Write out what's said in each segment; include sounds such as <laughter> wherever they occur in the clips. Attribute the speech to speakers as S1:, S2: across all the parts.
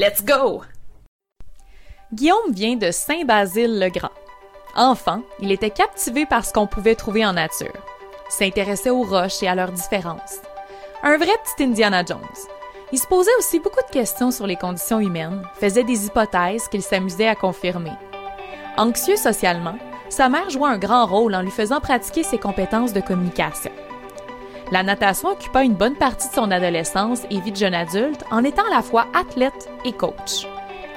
S1: Let's go! Guillaume vient de Saint-Basile-le-Grand. Enfant, il était captivé par ce qu'on pouvait trouver en nature. Il s'intéressait aux roches et à leurs différences. Un vrai petit Indiana Jones. Il se posait aussi beaucoup de questions sur les conditions humaines, faisait des hypothèses qu'il s'amusait à confirmer. Anxieux socialement, sa mère jouait un grand rôle en lui faisant pratiquer ses compétences de communication. La natation occupa une bonne partie de son adolescence et vie de jeune adulte en étant à la fois athlète et coach.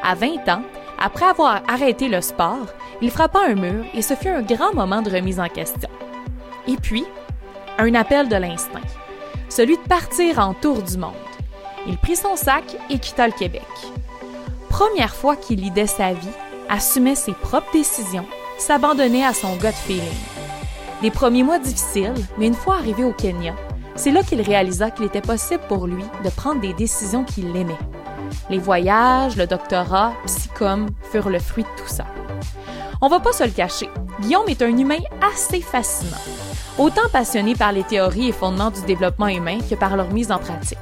S1: À 20 ans, après avoir arrêté le sport, il frappa un mur et ce fut un grand moment de remise en question. Et puis, un appel de l'instinct, celui de partir en tour du monde. Il prit son sac et quitta le Québec. Première fois qu'il lidait sa vie, assumait ses propres décisions, s'abandonnait à son gut feeling. Des premiers mois difficiles, mais une fois arrivé au Kenya, c'est là qu'il réalisa qu'il était possible pour lui de prendre des décisions qu'il aimait. Les voyages, le doctorat, psychom furent le fruit de tout ça. On va pas se le cacher, Guillaume est un humain assez fascinant, autant passionné par les théories et fondements du développement humain que par leur mise en pratique.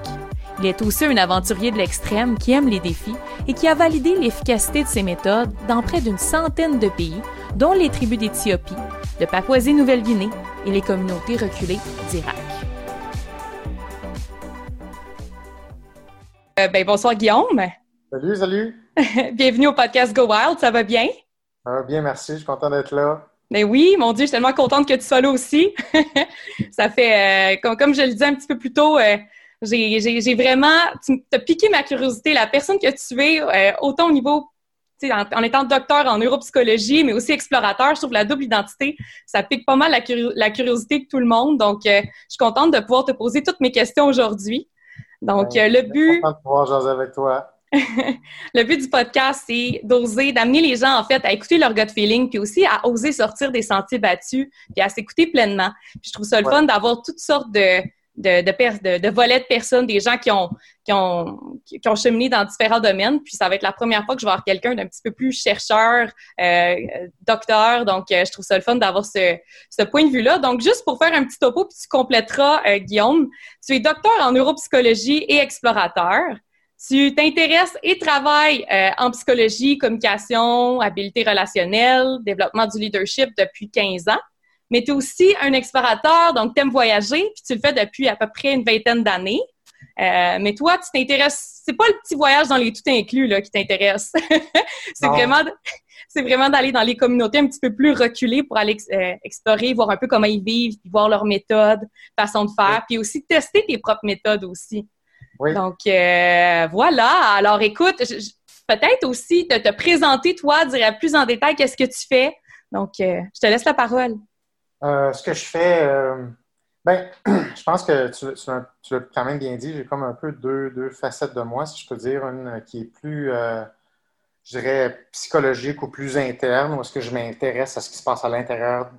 S1: Il est aussi un aventurier de l'extrême qui aime les défis et qui a validé l'efficacité de ses méthodes dans près d'une centaine de pays, dont les tribus d'Éthiopie, de Papouasie-Nouvelle-Guinée et les communautés reculées d'Irak. Ben, bonsoir Guillaume.
S2: Salut, salut. <laughs>
S1: Bienvenue au podcast Go Wild, ça va bien?
S2: Ça va bien, merci, je suis content d'être là.
S1: Ben oui, mon Dieu, je suis tellement contente que tu sois là aussi. <laughs> ça fait, euh, comme, je le disais un petit peu plus tôt, euh, j'ai vraiment, tu as piqué ma curiosité. La personne que tu es, autant au niveau en, étant docteur en neuropsychologie, mais aussi explorateur, je trouve la double identité, ça pique pas mal la, curiosité de tout le monde. Donc, euh, je suis contente de pouvoir te poser toutes mes questions aujourd'hui. Donc, euh, le but...
S2: de pouvoir jaser avec toi. <laughs>
S1: le but du podcast, c'est d'oser, d'amener les gens, en fait, à écouter leur gut feeling, puis aussi à oser sortir des sentiers battus, puis à s'écouter pleinement. Puis je trouve ça le fun d'avoir toutes sortes de, de, de, de, volets de personnes, des gens qui ont, qui, ont, qui ont cheminé dans différents domaines. Puis ça va être la première fois que je vais avoir quelqu'un d'un petit peu plus chercheur, euh, docteur. Donc, euh, je trouve ça le fun d'avoir ce, ce point de vue-là. Donc, juste pour faire un petit topo, puis tu compléteras, euh, Guillaume, tu es docteur en neuropsychologie et explorateur. Tu t'intéresses et travailles euh, en psychologie, communication, habileté relationnelle, développement du leadership depuis 15 ans mais tu es aussi un explorateur, donc tu aimes voyager, puis tu le fais depuis à peu près une vingtaine d'années. Euh, mais toi, tu t'intéresses, c'est pas le petit voyage dans les tout inclus là, qui t'intéresse. <laughs> c'est vraiment, c'est vraiment d'aller dans les communautés un petit peu plus reculées pour aller euh, explorer, voir un peu comment ils vivent, puis voir leurs méthodes, façon de faire, puis aussi tester tes propres méthodes aussi. Oui. Donc euh, voilà. Alors écoute, peut-être aussi te, te présenter toi, dire plus en détail qu'est-ce que tu fais. Donc je te laisse la parole.
S2: Euh, ce que je fais, euh, ben, <clears throat> je pense que tu, l'as quand même bien dit, j'ai comme un peu deux, deux, facettes de moi, si je peux dire, une qui est plus, euh, je dirais, psychologique ou plus interne, où est-ce que je m'intéresse à ce qui se passe à l'intérieur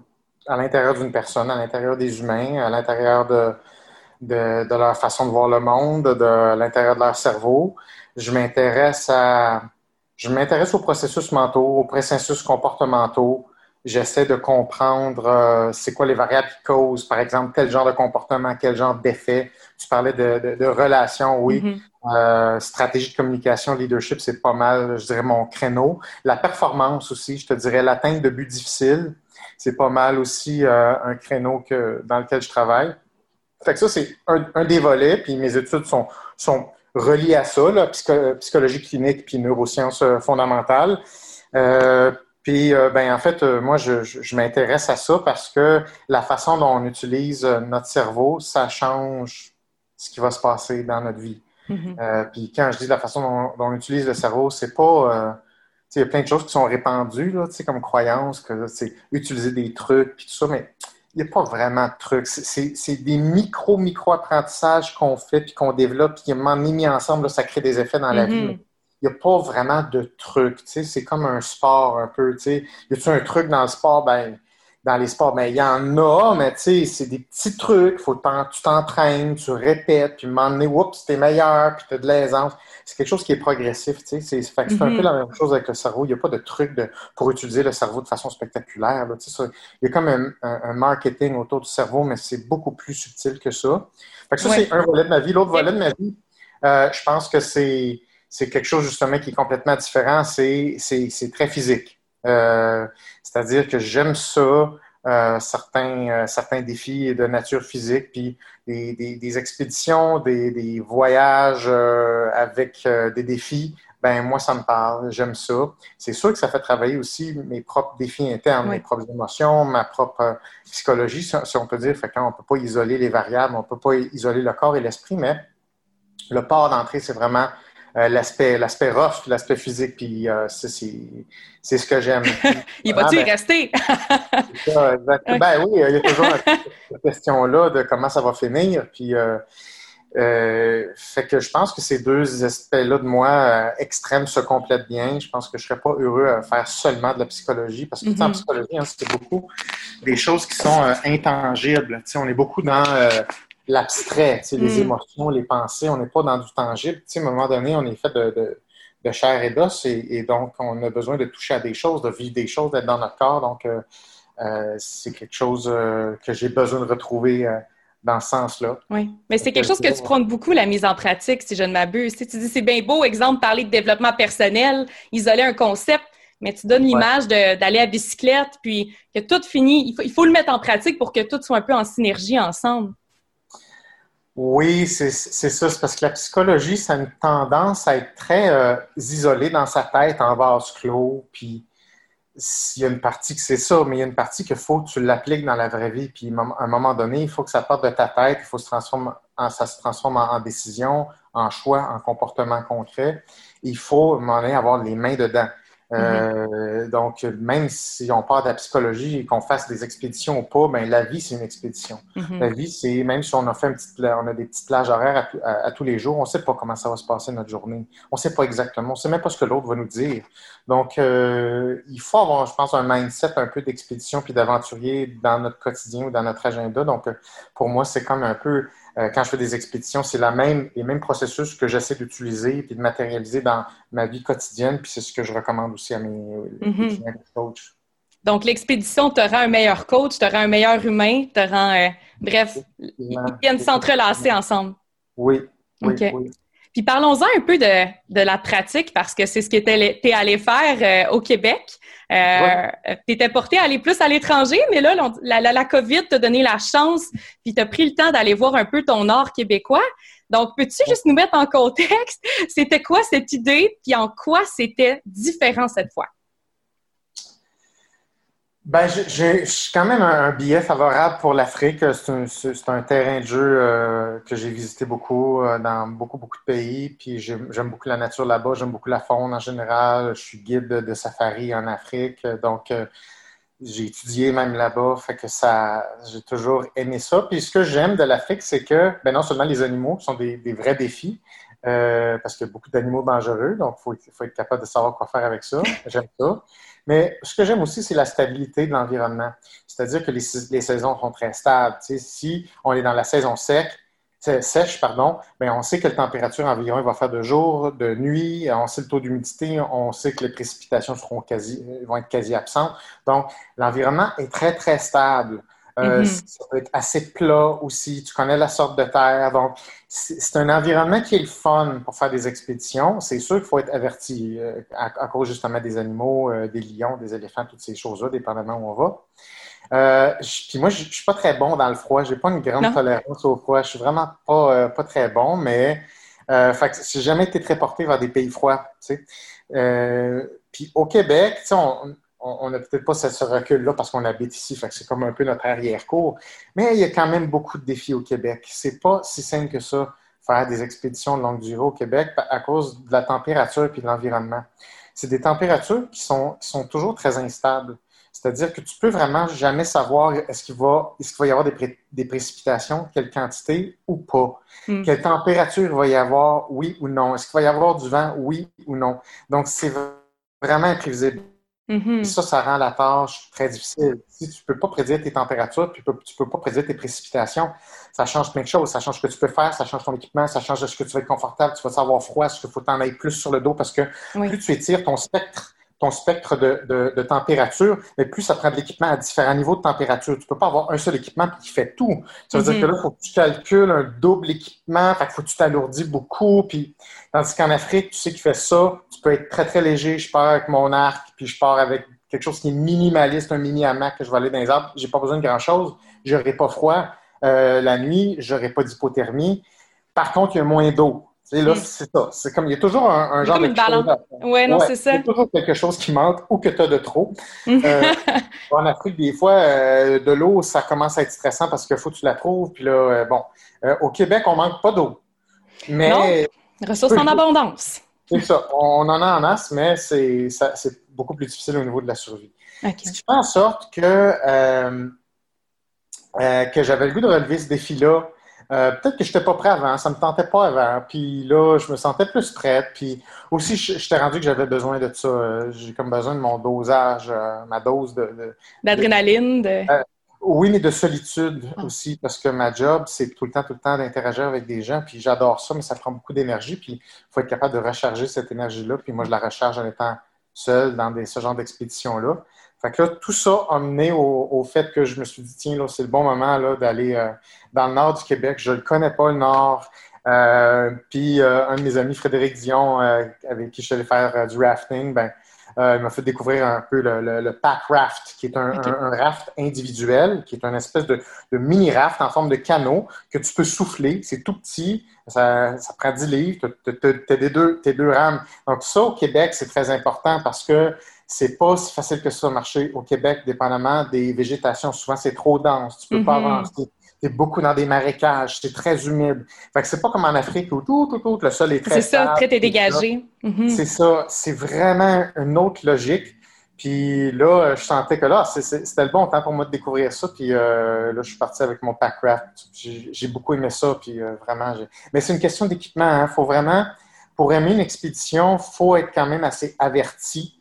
S2: à l'intérieur d'une personne, à l'intérieur des humains, à l'intérieur de, de, de, leur façon de voir le monde, de l'intérieur de leur cerveau. Je m'intéresse à je m'intéresse aux processus mentaux, aux processus comportementaux, j'essaie de comprendre euh, c'est quoi les variables qui causent, par exemple, quel genre de comportement, quel genre d'effet. Tu parlais de, de, relations, oui. Mm-hmm. Euh, stratégie de communication, leadership, c'est pas mal, je dirais, mon créneau. La performance aussi, je te dirais, l'atteinte de buts difficiles, c'est pas mal aussi euh, un créneau que, dans lequel je travaille. Fait que ça, c'est un, des volets, puis mes études sont, sont reliées à ça, là, psychologie clinique puis neurosciences fondamentales. Euh, puis, euh, ben, en fait, euh, moi, je, je, m'intéresse à ça parce que la façon dont on utilise euh, notre cerveau, ça change ce qui va se passer dans notre vie. Mm-hmm. puis, quand je dis la façon dont, on utilise le cerveau, c'est pas. il y a plein de choses qui sont répandues, là, comme croyance, que c'est utiliser des trucs, puis tout ça, mais il n'y a pas vraiment de trucs. C'est des micro-micro-apprentissages qu'on fait, puis qu'on développe, puis qui, mis ensemble, ça crée des effets dans la mm-hmm. vie il n'y a pas vraiment de truc. C'est comme un sport un peu. Y a-tu un truc dans le sport? Ben, dans les sports, ben, il y en a, mais c'est des petits trucs. Faut tu t'entraînes, tu répètes, puis à un moment donné, oups, t'es meilleur, puis tu as de l'aisance. C'est quelque chose qui est progressif. C'est un peu mm-hmm. la même chose avec le cerveau. Il n'y a pas de truc de, pour utiliser le cerveau de façon spectaculaire. il y a comme un, marketing autour du cerveau, mais c'est beaucoup plus subtil que ça. Fait que ça, c'est un volet de ma vie. L'autre volet de ma vie, euh, je pense que c'est quelque chose justement qui est complètement différent. C'est très physique. Euh, c'est-à-dire que j'aime ça, euh, certains, certains défis de nature physique, puis des, expéditions, des, voyages avec des défis. Ben moi, ça me parle, j'aime ça. C'est sûr que ça fait travailler aussi mes propres défis internes, mes propres émotions, ma propre psychologie, si on peut dire. Fait on ne peut pas isoler les variables, on ne peut pas isoler le corps et l'esprit, mais le port d'entrée, c'est vraiment euh, l'aspect l'aspect rough, l'aspect physique, puis euh, c'est ce que j'aime. <laughs>
S3: il va-tu y ben, rester?
S2: ça, Ben oui, il y a toujours cette question-là de comment ça va finir, puis euh, fait que je pense que ces deux aspects-là de moi extrêmes se complètent bien. Je pense que je ne serais pas heureux à faire seulement de la psychologie, parce que en mm-hmm. psychologie, hein, c'est beaucoup des choses qui sont intangibles. on est beaucoup dans l'abstrait, les mm. émotions, les pensées. On n'est pas dans du tangible. à un moment donné, on est fait de, chair et d'os et, donc on a besoin de toucher à des choses, de vivre des choses, d'être dans notre corps. Donc, euh, euh, c'est quelque chose euh, que j'ai besoin de retrouver dans ce sens-là.
S3: Oui, mais c'est quelque chose que tu prônes beaucoup, la mise en pratique, si je ne m'abuse. Tu dis, c'est bien beau, exemple, parler de développement personnel, isoler un concept, mais tu donnes l'image d'aller à bicyclette, puis que tout finit, il faut, le mettre en pratique pour que tout soit un peu en synergie ensemble.
S2: Oui, c'est ça. C'est parce que la psychologie, ça a une tendance à être très euh, isolée dans sa tête en vase clos. Puis, il y a une partie que c'est ça, mais il y a une partie qu'il faut que tu l'appliques dans la vraie vie. Puis, à un moment donné, il faut que ça parte de ta tête, il faut que ça se transforme en, décision, en choix, en comportement concret. Il faut, à un moment donné, avoir les mains dedans. Euh, donc, même si on part de la psychologie et qu'on fasse des expéditions ou pas, ben, la vie, c'est une expédition. Mm-hmm. La vie, c'est même si on a fait un petit, on a des petites plages horaires à, tous les jours, on ne sait pas comment ça va se passer notre journée. On ne sait pas exactement. On ne sait même pas ce que l'autre va nous dire. Donc, euh, il faut avoir, je pense, un mindset un peu d'expédition puis d'aventurier dans notre quotidien ou dans notre agenda. Donc, pour moi, c'est comme un peu quand je fais des expéditions, c'est la même, les mêmes processus que j'essaie d'utiliser et de matérialiser dans ma vie quotidienne. Puis c'est ce que je recommande aussi à mes mm coachs.
S3: Donc, l'expédition te rend un meilleur coach, te rend un meilleur humain, te rend. Euh, bref, ils viennent s'entrelacer ensemble.
S2: Oui. oui, oui.
S3: Puis parlons-en un peu de, de, la pratique parce que c'est ce que tu es allé faire euh, au Québec. Euh, Tu étais porté à aller plus à l'étranger, mais là, la, la, la COVID t'a donné la chance, puis tu as pris le temps d'aller voir un peu ton art québécois. Donc, peux-tu juste nous mettre en contexte? <laughs> C'était quoi cette idée, puis en quoi c'était différent cette fois?
S2: Ben, j'ai quand même un, billet favorable pour l'Afrique. C'est un, terrain de jeu euh, que j'ai visité beaucoup euh, dans beaucoup, beaucoup de pays. Puis j'aime beaucoup la nature là-bas, j'aime beaucoup la faune en général. Je suis guide de, safari en Afrique. Donc, euh, j'ai étudié même là-bas. Fait que ça, j'ai toujours aimé ça. Puis ce que j'aime de l'Afrique, c'est que ben, non seulement les animaux sont des, vrais défis, parce qu'il y a beaucoup d'animaux dangereux. Donc, il faut être capable de savoir quoi faire avec ça. J'aime ça. Mais ce que j'aime aussi, c'est la stabilité de l'environnement. C'est-à-dire que les, saisons sont très stables. si on est dans la saison sec, sèche, pardon, bien, on sait que la température environ va faire de jour, de nuit, on sait le taux d'humidité, on sait que les précipitations seront quasi, vont être quasi absentes. Donc, l'environnement est très, très stable. Euh, mm-hmm. Ça peut être assez plat aussi. Tu connais la sorte de terre. Donc, c'est un environnement qui est le fun pour faire des expéditions. C'est sûr qu'il faut être averti euh, à, cause justement des animaux, euh, des lions, des éléphants, toutes ces choses-là, dépendamment où on va. puis moi, je, ne suis pas très bon dans le froid. J'ai pas une grande tolérance au froid. Je suis vraiment pas, pas très bon, mais fait j'ai jamais été très porté vers des pays froids. puis au Québec, on, on n'a peut-être pas ce, recul-là parce qu'on habite ici, fait que c'est comme un peu notre arrière-cour. Mais il y a quand même beaucoup de défis au Québec. C'est pas si simple que ça, faire des expéditions de longue durée au Québec à cause de la température et de l'environnement. C'est des températures qui sont, sont toujours très instables. C'est-à-dire que tu peux vraiment jamais savoir est-ce qu'il va, est-ce qu'il va y avoir des, précipitations, quelle quantité ou pas. Hmm. Quelle température il va y avoir, oui ou non? Est-ce qu'il va y avoir du vent, oui ou non? Donc, c'est vraiment imprévisible. Mm-hmm. Ça, ça rend la tâche très difficile. Si tu ne peux pas prédire tes températures, puis tu ne peux pas prédire tes précipitations, ça change plein de choses. Ça change ce que tu peux faire, ça change ton équipement, ça change ce que tu vas être confortable, tu vas savoir froid, est-ce qu'il faut t'en aller plus sur le dos parce que plus tu étires ton spectre ton spectre de, température, mais plus ça prend de l'équipement à différents niveaux de température. Tu ne peux pas avoir un seul équipement qui fait tout. Ça veut dire mm-hmm. que là, il faut que tu calcules un double équipement, fait faut que tu t'alourdis beaucoup. Puis, tandis qu'en Afrique, tu sais qu'il fait ça, tu peux être très, très léger. Je pars avec mon arc, puis je pars avec quelque chose qui est minimaliste, un mini hamac que je vais aller dans les arbres. J'ai pas besoin de grand-chose. Je n'aurai pas froid euh, la nuit, je n'aurai pas d'hypothermie. Par contre, il y a moins d'eau. Là, mm. c'est ça. C'est comme il y a toujours un, genre
S3: comme de. balance. Oui, non, c'est ça.
S2: Il y a toujours quelque chose qui manque ou que tu as de trop. Mm. Euh, <laughs> en Afrique, des fois, euh, de l'eau, ça commence à être stressant parce qu'il faut que tu la trouves. Puis là, euh, bon. au Québec, on manque pas d'eau.
S3: Mais. Non. Ressources en abondance.
S2: C'est ça. On en a en masse, mais c'est beaucoup plus difficile au niveau de la survie. Ce qui fait en sorte que, que j'avais le goût de relever ce défi-là euh, peut-être que je n'étais pas prêt avant, ça ne me tentait pas avant. Puis là, je me sentais plus prête. Puis aussi, je, t'ai rendu que j'avais besoin de ça. Euh, j'ai comme besoin de mon dosage, euh, ma dose de.
S3: D'adrénaline. De,
S2: oui, mais de solitude ah. aussi, parce que ma job, c'est tout le temps, tout le temps d'interagir avec des gens. Puis j'adore ça, mais ça prend beaucoup d'énergie. Puis il faut être capable de recharger cette énergie-là. Puis moi, je la recharge en étant seul dans des, ce genre d'expédition-là. Fait que là, tout ça a mené au, fait que je me suis dit, tiens, là, c'est le bon moment là, d'aller euh, dans le nord du Québec. Je ne le connais pas, le nord. Euh, puis euh, un de mes amis, Frédéric Dion, avec qui je suis allé faire du rafting, ben, il m'a fait découvrir un peu le, pack raft, qui est un, raft individuel, qui est une espèce de, mini raft en forme de canot que tu peux souffler. C'est tout petit, ça, prend 10 livres, tu as, deux, deux rames. Donc ça, au Québec, c'est très important parce que c'est pas si facile que ça marcher au Québec, dépendamment des végétations. Souvent, c'est trop dense. Tu peux pas mhm. avancer. Tu es beaucoup dans des marécages. C'est très humide. Fait que c'est pas comme en Afrique où tout, tout, tout, le sol est très
S3: C'est ça, très dégagé.
S2: Mhm. C'est ça. C'est vraiment une autre logique. Puis là, je sentais que là, c'était le bon temps pour moi de découvrir ça. Puis euh, là, je suis parti avec mon packraft. J'ai beaucoup aimé ça. Puis euh, vraiment, mais c'est une question d'équipement. Il hein. faut vraiment, pour aimer une expédition, il faut être quand même assez averti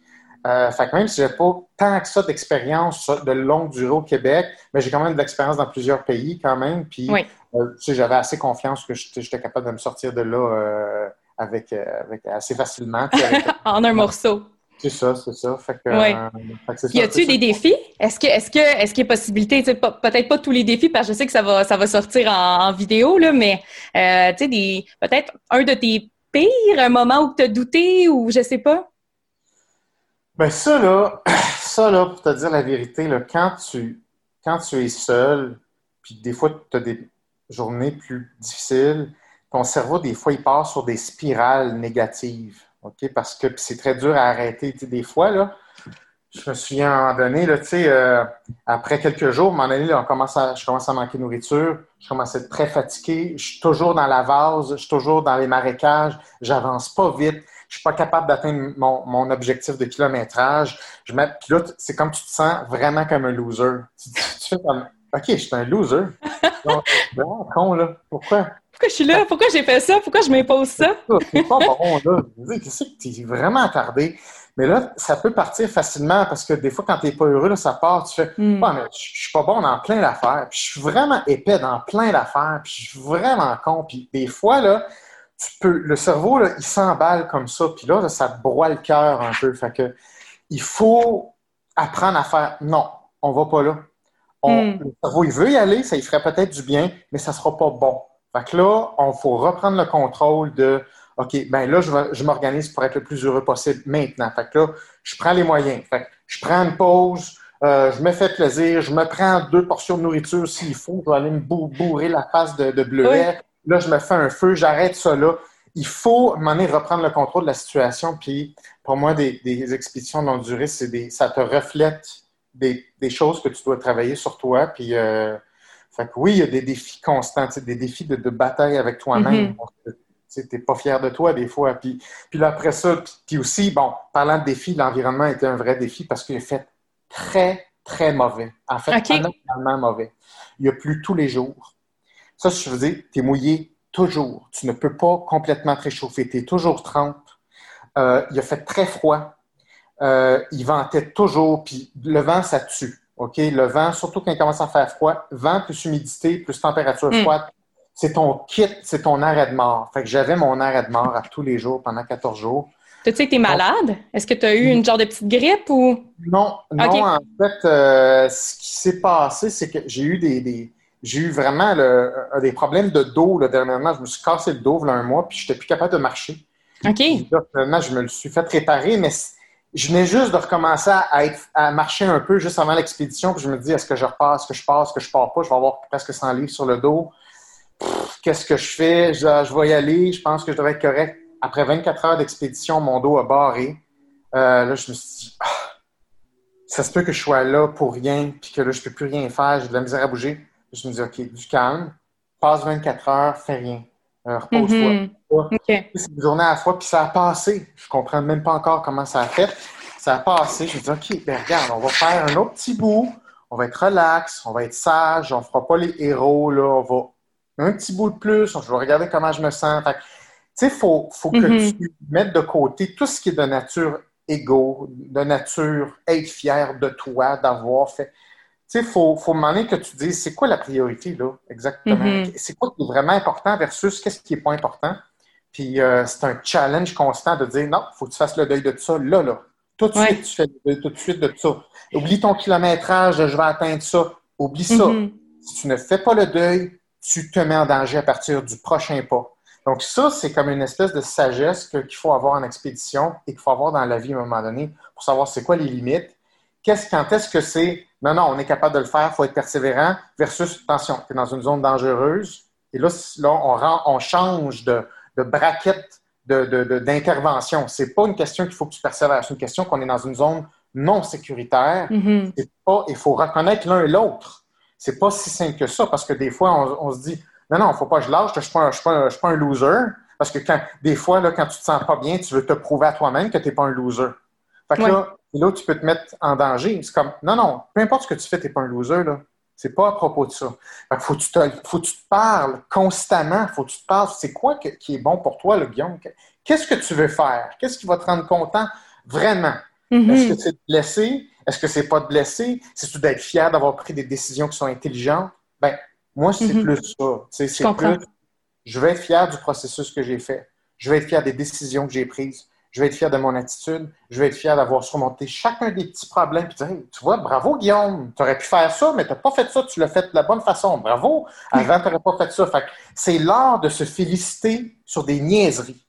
S2: euh, fait que même si j'ai pas tant que ça d'expérience de longue durée au Québec, mais j'ai quand même de l'expérience dans plusieurs pays quand même. Puis euh, j'avais assez confiance que j'étais capable de me sortir de là euh, avec, assez facilement. <laughs>
S3: en un morceau.
S2: C'est ça, c'est ça. Fait que,
S3: y a-tu des défis? Est-ce que, est-ce que, est-ce qu'il y a possibilité, peut-être pas tous les défis, parce que je sais que ça va, ça va sortir en, vidéo, là, mais tu sais, peut-être un de tes pires, un moment où tu as douté ou je sais pas?
S2: Ben ça, là, <clears throat> ça, là, pour te dire la vérité, là, quand, tu, quand tu es seul, puis des fois, tu as des journées plus difficiles, ton cerveau, des fois, il part sur des spirales négatives. Parce que c'est très dur à arrêter. des fois, là, je me souviens à un moment donné, là, euh, après quelques jours, à un je commence à manquer de nourriture, je commence à être très fatigué, je suis toujours dans la vase, je suis toujours dans les marécages, j'avance pas vite je suis pas capable d'atteindre mon, objectif de kilométrage. Je mets, puis là, c'est comme tu te sens vraiment comme un loser. Tu, fais comme, OK, je suis un loser. <laughs> Donc, con, là. Pourquoi?
S3: Pourquoi je suis là? Pourquoi j'ai fait ça? Pourquoi je m'impose ça?
S2: C'est pas bon, là. Tu sais que tu es vraiment attardé? Mais là, ça peut partir facilement parce que des fois, quand tu n'es pas heureux, là, ça part, tu fais mm. mais je suis pas bon dans plein d'affaires, puis je suis vraiment épais dans plein d'affaires, puis je suis vraiment con. Puis des fois, là, tu peux, le cerveau, il s'emballe comme ça, puis là, ça te broie le cœur un peu. Fait que, il faut apprendre à faire non, on va pas là. Hmm. Le cerveau, il veut y aller, ça il ferait peut-être du bien, mais ça sera pas bon. Fait que là, on faut reprendre le contrôle de OK, ben là, je, je m'organise pour être le plus heureux possible maintenant. Fait que là, je prends les moyens. Fait que je prends une pause, euh, je me fais plaisir, je me prends deux portions de nourriture s'il faut, je vais aller me bourrer la face de, de bleuet. Là, je me fais un feu, j'arrête ça là. Il faut, à un moment donné, reprendre le contrôle de la situation. Puis, pour moi, des, expéditions longue durée, des, ça te reflète des, choses que tu dois travailler sur toi. Puis, euh, fait que oui, il y a des défis constants, des défis de, bataille avec toi-même. Mm-hmm. Tu n'es pas fier de toi des fois. Puis, puis là, après ça, puis, aussi, bon, parlant de défis, l'environnement était un vrai défi parce qu'il a fait très, très mauvais. En fait,
S3: OK.
S2: anormalement mauvais. Il y a plu tous les jours. Ça, je veux dire, tu es mouillé toujours. Tu ne peux pas complètement te réchauffer. Tu es toujours trempe. Euh, il a fait très froid. Euh, il ventait toujours, puis le vent, ça tue. OK? Le vent, surtout quand il commence à faire froid, vent plus humidité, plus température
S3: Mm.
S2: froide, c'est ton kit, c'est ton arrêt de mort. Fait que j'avais mon arrêt de mort à tous les jours pendant 14 jours.
S3: T'as-tu été malade? Est-ce que tu as eu une genre de petite grippe ou?
S2: Non, non, en fait, euh, ce qui s'est passé, c'est que j'ai eu des, des- j'ai eu vraiment le- des problèmes de dos là, dernièrement. Je me suis cassé le dos là, un mois, puis je n'étais plus capable de marcher.
S3: OK.
S2: Puis là, finalement, je me le suis fait réparer, mais je venais juste de recommencer à, être, à marcher un peu juste avant l'expédition. Puis je me dis, est-ce que je repars, est-ce que je pars, est-ce que je pars pas? Je vais avoir presque 100 livres sur le dos. Qu'est-ce que je fais? Je, je vais y aller. Je pense que je devrais être correct. Après 24 heures d'expédition, mon dos a barré. Euh, là, je me suis dit, ah, ça se peut que je sois là pour rien, puis que là, je peux plus rien faire. J'ai de la misère à bouger. Je me dis, OK, du calme. Passe 24 heures, fais rien. Euh, repose-toi.
S3: Mhm.
S2: C'est une journée à la fois, puis ça a passé. Je comprends même pas encore comment ça a fait. Ça a passé. Je me dis, OK, ben regarde, on va faire un autre petit bout. On va être relax, on va être sage, on fera pas les héros, là. On va un petit bout de plus, je vais regarder comment je me sens. Tu sais, il faut, faut que
S3: Mhm.
S2: tu mettes de côté tout ce qui est de nature égo, de nature être fier de toi, d'avoir fait. Tu sais, il faut, faut demander que tu dises, c'est quoi la priorité, là, exactement?
S3: Mhm.
S2: C'est quoi qui est vraiment important versus qu'est-ce qui est pas important? Puis euh, c'est un challenge constant de dire, non, il faut que tu fasses le deuil de ça, là, là. Tout de
S3: Ouais.
S2: suite, tu fais le deuil tout de suite de ça. Oublie ton kilométrage, je vais atteindre ça. Oublie ça.
S3: Mhm.
S2: Si tu ne fais pas le deuil, tu te mets en danger à partir du prochain pas. Donc ça, c'est comme une espèce de sagesse qu'il faut avoir en expédition et qu'il faut avoir dans la vie à un moment donné pour savoir c'est quoi les limites. Qu'est-ce, quand est-ce que c'est non, non, on est capable de le faire, il faut être persévérant, versus attention, tu es dans une zone dangereuse. Et là, là on, rend- on change de, de braquette de, de- de- d'intervention. C'est pas une question qu'il faut que tu persévères, c'est une question qu'on est dans une zone non sécuritaire pas, il faut reconnaître l'un et l'autre. C'est pas si simple que ça, parce que des fois, on, on se dit, non, non, faut pas que je lâche, je suis pas, un- je suis pas, un- je suis pas un loser. Parce que quand, des fois, là, quand tu te sens pas bien, tu veux te prouver à toi-même que tu n'es pas un loser. Fait que
S3: Ouais.
S2: là, et là, tu peux te mettre en danger. C'est comme, non, non, peu importe ce que tu fais, tu n'es pas un loser, là. C'est pas à propos de ça. Fait que faut que tu te, faut que tu te parles constamment. Faut que tu te parles. C'est quoi que- qui est bon pour toi, le Guillaume? Qu'est-ce que tu veux faire? Qu'est-ce qui va te rendre content vraiment?
S3: Mhm.
S2: Est-ce que c'est de blesser? Est-ce que c'est pas de blesser? C'est-tu d'être fier d'avoir pris des décisions qui sont intelligentes? Ben, moi, c'est
S3: Mhm.
S2: plus ça. C'est plus, je vais être fier du processus que j'ai fait. Je vais être fier des décisions que j'ai prises. Je vais être fier de mon attitude. Je vais être fier d'avoir surmonté chacun des petits problèmes. Puis dire, Hey, tu vois, bravo Guillaume, tu aurais pu faire ça, mais tu n'as pas fait ça, tu l'as fait de la bonne façon. Bravo. Avant, tu n'aurais pas fait ça. Fait c'est l'art de se féliciter sur des niaiseries.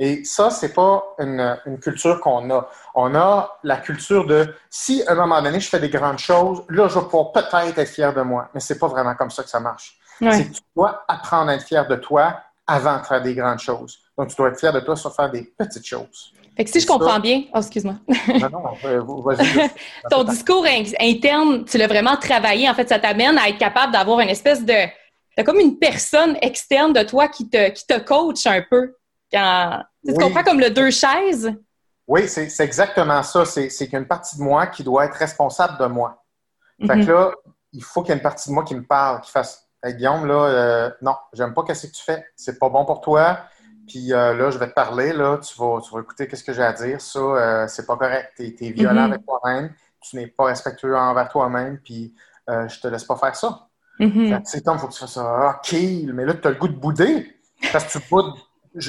S2: Et ça, c'est pas une, une culture qu'on a. On a la culture de si à un moment donné je fais des grandes choses, là je vais pouvoir peut-être être fier de moi. Mais c'est pas vraiment comme ça que ça marche.
S3: Ouais.
S2: C'est que tu dois apprendre à être fier de toi avant de faire des grandes choses. Donc tu dois être fier de toi sur faire des petites choses.
S3: Fait que si je comprends
S2: ça.
S3: bien, oh, excuse-moi,
S2: non, non, vas-y. <laughs>
S3: ton discours in- interne, tu l'as vraiment travaillé. En fait, ça t'amène à être capable d'avoir une espèce de. T'as comme une personne externe de toi qui te, qui te coach un peu. Quand, tu
S2: Oui.
S3: comprends comme le deux chaises?
S2: Oui, c'est exactement ça. C'est qu'il y a une partie de moi qui doit être responsable de moi. Fait
S3: Mhm.
S2: que là, il faut qu'il y ait une partie de moi qui me parle, qui fasse Hey, Guillaume, là, euh, non, j'aime pas qu'est-ce que tu fais. C'est pas bon pour toi. Puis euh, là, je vais te parler, là, tu vas, tu vas écouter qu'est-ce que j'ai à dire. Ça, euh, c'est pas correct. T'es es violent
S3: Mhm.
S2: avec toi-même. Tu n'es pas respectueux envers toi-même. Puis euh, je te laisse pas faire ça. C'est comme, faut que tu fasses ça. Ah, kill. Mais là, tu as le goût de bouder. Parce que tu boudes.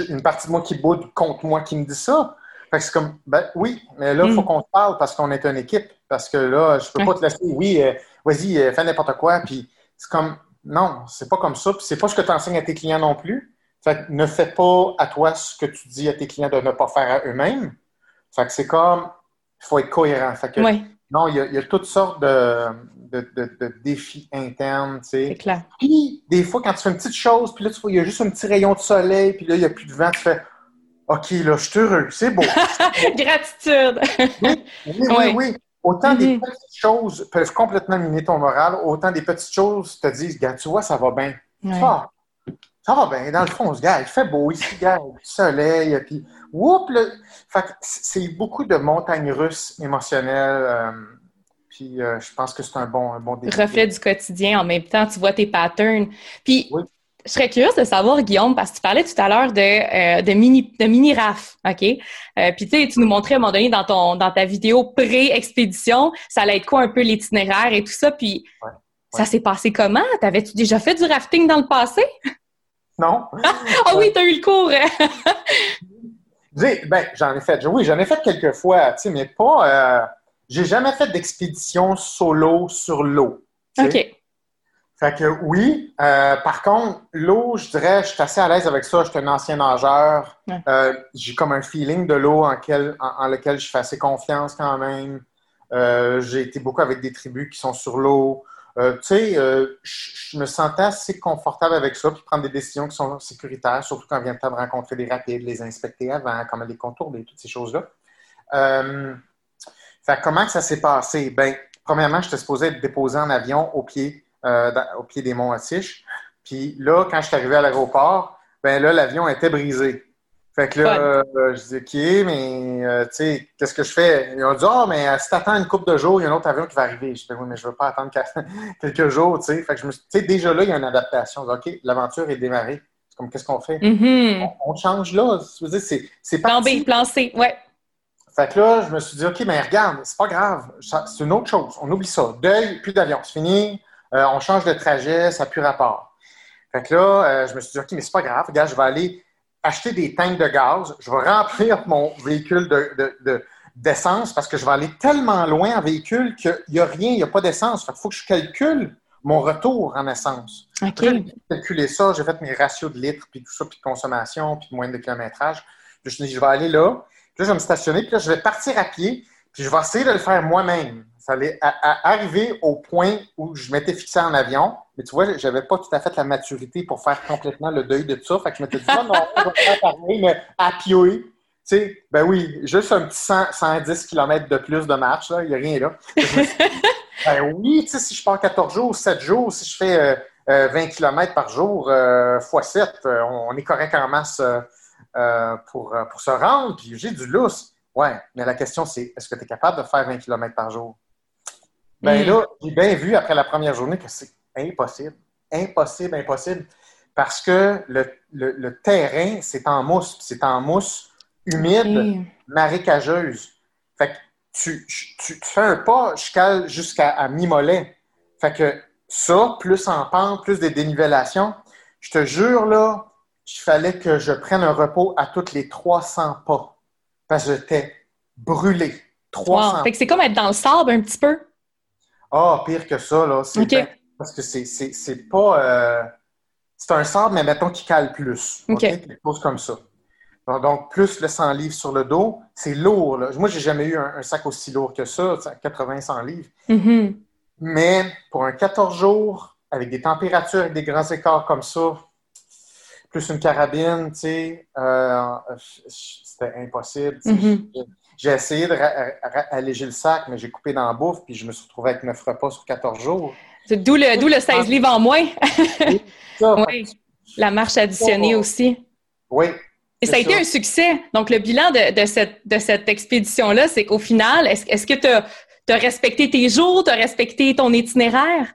S2: Une partie de moi qui boude contre moi qui me dit ça. Fait que c'est comme, ben oui, mais là, il faut
S3: Mm.
S2: qu'on se parle parce qu'on est une équipe. Parce que là, je peux pas te laisser, oui, vas-y, fais n'importe quoi. Puis c'est comme, non, c'est pas comme ça. Puis c'est pas ce que tu enseignes à tes clients non plus. Fait que ne fais pas à toi ce que tu dis à tes clients de ne pas faire à eux-mêmes. Fait que c'est comme, il faut être cohérent. Fait que,
S3: Oui,
S2: non, il y, a, il y a toutes sortes de, de, de- de défis internes, tu sais.
S3: c'est clair.
S2: Puis, des fois, quand tu fais une petite chose, puis là, tu vois, il y a juste un petit rayon de soleil, puis là, il n'y a plus de vent, tu fais OK, là, je suis heureux, c'est beau. <laughs>
S3: Gratitude.
S2: Oui, oui,
S3: Ouais.
S2: oui. Autant des
S3: Mhm.
S2: petites choses peuvent complètement miner ton moral, autant des petites choses te disent, gars, tu vois, ça va bien. Ah, ça va bien. Dans le fond, ce gars, il fait beau ici, gars, il soleil, puis whoop, que c'est beaucoup de montagnes russes émotionnelles. euh, Puis euh, je pense que c'est un bon, un bon
S1: défi. Reflet du quotidien en même temps, tu vois tes patterns. Puis je serais curieuse de savoir, Guillaume, parce que tu parlais tout à l'heure de, euh, de mini de mini RAF, OK? Euh, puis tu sais, tu nous montrais à un moment donné dans ton dans ta vidéo pré-expédition, ça allait être quoi un peu l'itinéraire et tout ça. Puis ça s'est passé comment? T'avais-tu déjà fait du rafting dans le passé?
S2: Non? <laughs>
S1: ah oui, t'as eu le cours! <laughs>
S2: ben, j'en ai fait. Oui, j'en ai fait quelques fois, tu sais, mais pas. Euh, j'ai jamais fait d'expédition solo sur l'eau.
S1: OK.
S2: Fait que oui. Euh, par contre, l'eau, je dirais, je suis assez à l'aise avec ça. Je suis un ancien nageur. Euh, j'ai comme un feeling de l'eau en, en, lequel je fais assez confiance quand même. j'ai été beaucoup avec des tribus qui sont sur l'eau. Euh, tu sais, euh, je me sentais assez confortable avec ça, puis prendre des décisions qui sont sécuritaires, surtout quand vient le temps de rencontrer des rapides, les inspecter avant, comment les contourner, toutes ces choses-là. Euh, comment ça s'est passé? Ben, premièrement, j'étais supposé être déposé en avion au pied, au pied des monts Atiche. Puis là, quand je suis arrivé à l'aéroport, ben là, l'avion était brisé. Fait que là, euh, je dis OK, mais euh, tu sais, qu'est-ce que je fais? Ils ont dit Ah, oh, mais euh, si t'attends une couple de jours, il y a un autre avion qui va arriver. Je dis Oui, mais je veux pas attendre <laughs> quelques jours, tu sais. Fait que je me tu sais, déjà là, il y a une adaptation. OK, l'aventure est démarrée. C'est comme qu'est-ce qu'on fait?
S1: Mm-hmm.
S2: on, change là. C'est
S1: Plan B, plan C, ouais.
S2: Fait que là, je me suis dit OK, mais regarde, c'est pas grave. C'est une autre chose. On oublie ça. Deuil, plus d'avion. C'est fini. on change de trajet, ça n'a plus rapport. Fait que là, je me suis dit OK, mais c'est pas grave. Regarde, je vais aller acheter des tanks de gaz, je vais remplir mon véhicule d'essence parce que je vais aller tellement loin en véhicule qu'il n'y a rien, il n'y a pas d'essence. Il faut que je calcule mon retour en essence.
S1: J'ai
S2: calculé ça, j'ai fait mes ratios de litres, puis tout ça, puis de consommation, puis de moyenne de kilométrage. Puis je me dit, je vais aller là, puis là, je vais me stationner, puis là, je vais partir à pied, puis je vais essayer de le faire moi-même. Ça allait arriver au point où je m'étais fixé en avion, mais tu vois, j'avais pas tout à fait la maturité pour faire complètement le deuil de ça. Fait que je m'étais dit, non, non, je vais faire pareil, mais à pied. Tu sais, ben oui, juste un petit 110 km de plus de marche, il n'y a rien là. <laughs> ben oui, tu sais, si je pars 14 jours, 7 jours, si je fais 20 euh, euh, km par jour, euh, x 7, on est correct en masse pour, pour se rendre, puis j'ai du lousse. Ouais, mais la question, c'est est-ce que tu es capable de faire 20 km par jour? Ben hmm. là, j'ai bien vu après la première journée que c'est Impossible. Impossible, impossible. Parce que le, terrain, c'est en mousse. C'est en mousse humide, marécageuse. Fait que tu, fais un pas, cale jusqu'à mi-mollet. Fait que ça, plus en pente, plus des dénivellations, je te jure, là, il fallait que je prenne un repos à toutes les 300 pas. Parce que j'étais brûlé. 300
S1: Fait que c'est comme être dans le sable un petit peu.
S2: Ah, pire que ça, là. C'est parce que c'est pas. Euh, c'est un sable, mais mettons qu'il cale plus.
S1: OK?
S2: Quelque chose comme ça. Donc, plus le 100 livres sur le dos, c'est lourd. Là. Moi, j'ai jamais eu un, sac aussi lourd que ça, 80-100 livres.
S1: Mm-hmm.
S2: Mais pour un 14 jours, avec des températures et des grands écarts comme ça, plus une carabine, tu sais, euh, c'était impossible.
S1: Mm-hmm.
S2: J'ai essayé d'alléger le sac, mais j'ai coupé dans la bouffe, puis je me suis retrouvé avec 9 repas sur 14 jours.
S1: D'où le, le 16 livres en moins. oui. <laughs> La marche additionnée aussi.
S2: Oui.
S1: Et ça a été un succès. Donc, le bilan de, cette, de cette expédition-là, c'est qu'au final, est-ce que tu as, respecté tes jours, tu as respecté ton itinéraire?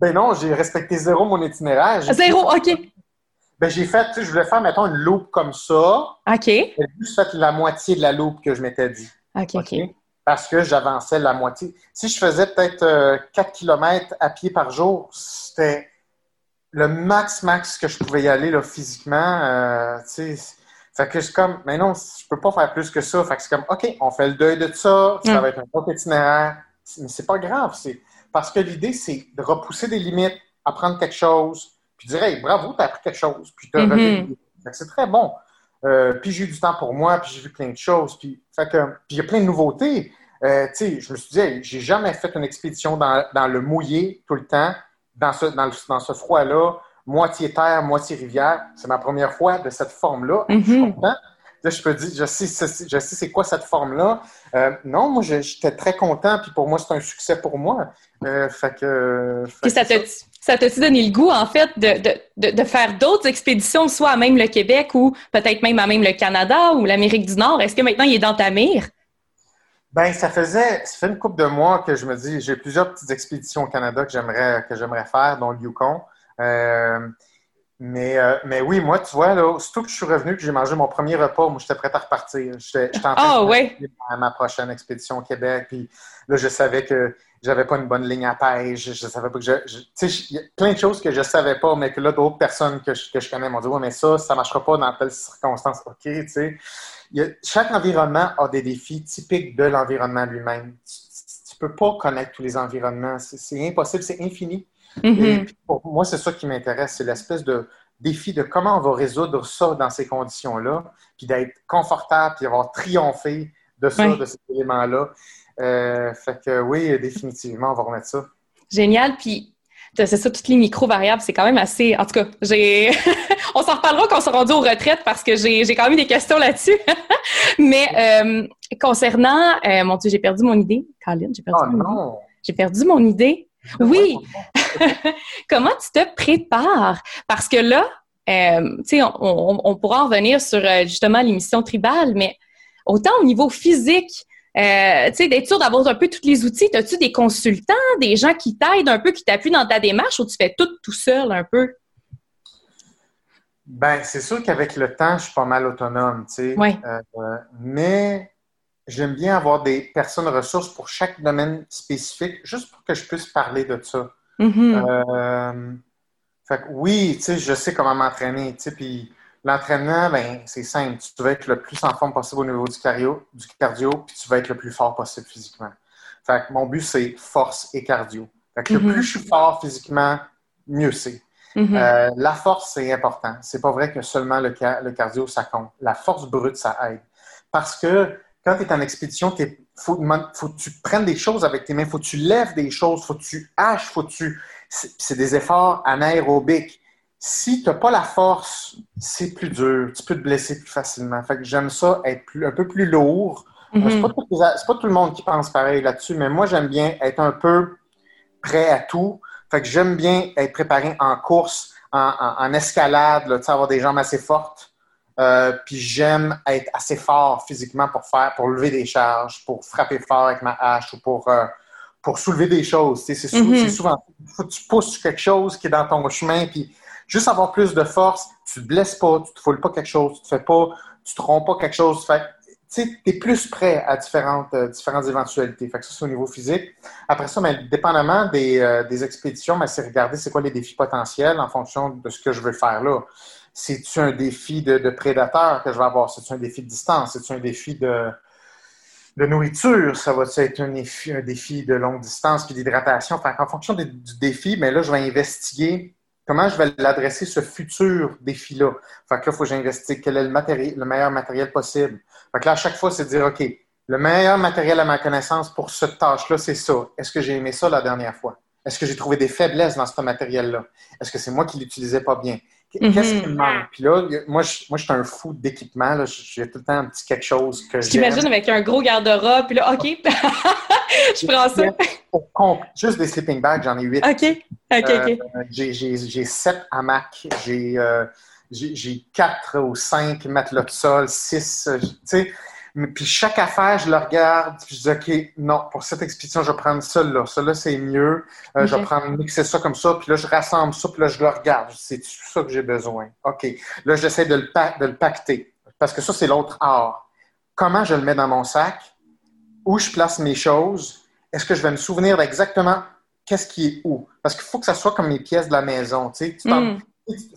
S2: Ben non, j'ai respecté zéro mon itinéraire.
S1: Zéro, OK.
S2: Ben, j'ai fait, je voulais faire, mettons, une loupe comme ça.
S1: OK.
S2: J'ai juste fait la moitié de la loupe que je m'étais dit.
S1: OK, OK
S2: parce que j'avançais la moitié. Si je faisais peut-être 4 euh, km à pied par jour, c'était le max max que je pouvais y aller là, physiquement. Euh, fait que c'est comme, mais non, je peux pas faire plus que ça. Fait que c'est comme, OK, on fait le deuil de ça, ça mm. va être un autre itinéraire. Mais c'est pas grave. Parce que l'idée, c'est de repousser des limites, apprendre quelque chose, puis dire, hey, bravo, tu as appris quelque chose, puis tu mm-hmm. C'est très bon. Euh, puis j'ai eu du temps pour moi, puis j'ai vu plein de choses. Puis, fait que, puis il y a plein de nouveautés. Euh, je me suis dit, j'ai jamais fait une expédition dans, le mouillé tout le temps, dans ce, dans, ce froid-là, moitié terre, moitié rivière. C'est ma première fois de cette forme-là. Je suis
S1: content.
S2: Là, je peux dire, je sais, je sais c'est quoi cette forme-là. Euh, non, moi, j'étais très content, puis pour moi, c'est un succès pour moi. fait que.
S1: ça, ça t'a-tu donné le goût, en fait, de, de, de faire d'autres expéditions, soit à même le Québec ou peut-être même à même le Canada ou l'Amérique du Nord? Est-ce que maintenant il est dans ta mire?
S2: Ben, ça faisait, ça fait une couple de mois que je me dis, j'ai plusieurs petites expéditions au Canada que j'aimerais, que j'aimerais faire, dont le Yukon. Euh, mais, euh, mais oui, moi, tu vois, là, surtout que je suis revenu, que j'ai mangé mon premier repas, moi, j'étais prêt à repartir. J'étais, en train
S1: ah,
S2: de
S1: ouais.
S2: à ma prochaine expédition au Québec. Puis là, je savais que j'avais pas une bonne ligne à pêche. Je, savais pas que je. tu sais, il y a plein de choses que je savais pas, mais que là, d'autres personnes que je, que je connais m'ont dit, ouais, mais ça, ça marchera pas dans telle circonstance. OK, tu sais. chaque environnement a des défis typiques de l'environnement lui-même. Tu, ne peux pas connaître tous les environnements. C'est impossible, c'est infini.
S1: Mm-hmm.
S2: pour moi, c'est ça qui m'intéresse, c'est l'espèce de défi de comment on va résoudre ça dans ces conditions-là, puis d'être confortable, puis d'avoir triomphé de ça, de ces éléments-là. Euh, fait que oui, définitivement, on va remettre ça.
S1: Génial. Puis, c'est ça, toutes les micro-variables, c'est quand même assez. En tout cas, j'ai. <laughs> on s'en reparlera quand on sera rendu aux retraites parce que j'ai quand même des questions là-dessus. <laughs> Mais euh, concernant. Euh, mon Dieu, j'ai perdu mon idée. Colin, j'ai perdu
S2: oh,
S1: mon idée. J'ai perdu mon idée. Oui. <laughs> Comment tu te prépares? Parce que là, euh, tu sais, on, on, pourra en revenir sur justement l'émission tribale, mais autant au niveau physique, euh, tu sais, d'être sûr d'avoir un peu tous les outils. As-tu des consultants, des gens qui t'aident un peu, qui t'appuient dans ta démarche ou tu fais tout tout seul un peu?
S2: Ben, c'est sûr qu'avec le temps, je suis pas mal autonome, tu sais.
S1: Oui.
S2: mais j'aime bien avoir des personnes ressources pour chaque domaine spécifique, juste pour que je puisse parler de ça.
S1: Mm-hmm.
S2: fait que oui, tu sais, je sais comment m'entraîner, tu sais, puis L'entraînement, ben, c'est simple. Tu veux être le plus en forme possible au niveau du cardio, du cardio, puis tu veux être le plus fort possible physiquement. Fait mon but, c'est force et cardio. Fait que le mm-hmm. plus je suis fort physiquement, mieux c'est.
S1: Mm-hmm.
S2: Euh, la force, c'est important. C'est pas vrai que seulement le, le, cardio, ça compte. La force brute, ça aide. Parce que quand tu es en expédition, il faut, faut, que tu prennes des choses avec tes mains, faut que tu lèves des choses, faut que tu haches, faut que tu. C'est des efforts anaérobiques si tu n'as pas la force, c'est plus dur. Tu peux te blesser plus facilement. Fait que j'aime ça être plus, un peu plus lourd. Ce n'est c'est pas, tout le monde qui pense pareil là-dessus, mais moi, j'aime bien être un peu prêt à tout. Fait que j'aime bien être préparé en course, en, escalade, là, avoir des jambes assez fortes. Euh, puis j'aime être assez fort physiquement pour faire, pour lever des charges, pour frapper fort avec ma hache ou pour, euh, pour soulever des choses. C'est, mm-hmm. souvent, faut que tu pousses quelque chose qui est dans ton chemin, puis juste avoir plus de force, tu te blesses pas, tu te foules pas quelque chose, tu te fais pas, tu te romps pas quelque chose. Fait tu es plus prêt à différentes, euh, différentes éventualités. Fait que ça, c'est au niveau physique. Après ça, mais, dépendamment des, euh, des expéditions, mais c'est regarder c'est quoi les défis potentiels en fonction de ce que je veux faire là. C'est-tu un défi de, prédateur que je vais avoir? C'est-tu un défi de distance? C'est-tu un défi de, de nourriture? Ça va être un défi, un défi de longue distance puis d'hydratation? Fait en fonction du défi, mais là, je vais investiguer comment je vais l'adresser, ce futur défi-là? Fait que là, il faut que j'investisse quel est le, meilleur matériel possible? Fait que là, à chaque fois, c'est de dire, OK, le meilleur matériel à ma connaissance pour cette tâche-là, c'est ça. Est-ce que j'ai aimé ça la dernière fois? Est-ce que j'ai trouvé des faiblesses dans ce matériel-là? Est-ce que c'est moi qui l'utilisais pas bien? Qu'est-ce qui me manque? Puis là, moi, je, moi, je suis un fou d'équipement. J'ai tout le temps un petit quelque chose que
S1: j'aime. J'imagine avec un gros garde-robe, puis là, OK, <laughs> je prends ça.
S2: Juste des sleeping bags, j'en ai huit.
S1: OK, OK, OK.
S2: Euh, j'ai sept hamacs, euh, j'ai quatre ou cinq matelas de sol, six, euh, tu sais, puis chaque affaire, je le regarde, puis je dis, OK, non, pour cette expédition, je vais prendre celle-là. Celle-là, c'est mieux. Euh, je vais prendre, mixer ça comme ça, puis là, je rassemble ça, puis là, je le regarde. C'est ça que j'ai besoin? OK. Là, j'essaie de le, de le pacter. Parce que ça, c'est l'autre art. Comment je le mets dans mon sac? Où je place mes choses? Est-ce que je vais me souvenir exactement qu'est-ce qui est où? Parce qu'il faut que ça soit comme mes pièces de la maison. Tu sais, tu mm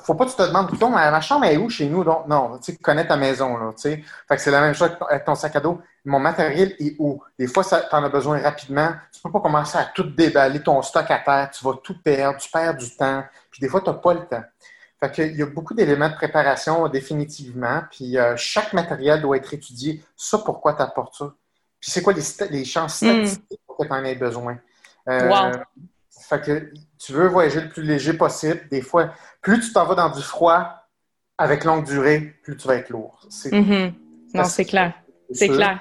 S2: faut pas que tu te demandes temps, ma chambre est où chez nous? Donc, non, tu connais ta maison, là, tu sais. Fait que c'est la même chose avec ton sac à dos. Mon matériel est où? Des fois, tu en as besoin rapidement. Tu peux pas commencer à tout déballer ton stock à terre. Tu vas tout perdre. Tu perds du temps. Puis des fois, tu n'as pas le temps. Fait qu'il y a beaucoup d'éléments de préparation, définitivement. Puis euh, chaque matériel doit être étudié. Ça, pourquoi tu apportes ça? Puis c'est quoi les, les chances hmm. statistiques pour que tu en aies besoin?
S1: Euh, wow.
S2: Fait que tu veux voyager le plus léger possible. Des fois, plus tu t'en vas dans du froid avec longue durée, plus tu vas être lourd.
S1: Mm-hmm. Non, c'est clair. C'est clair.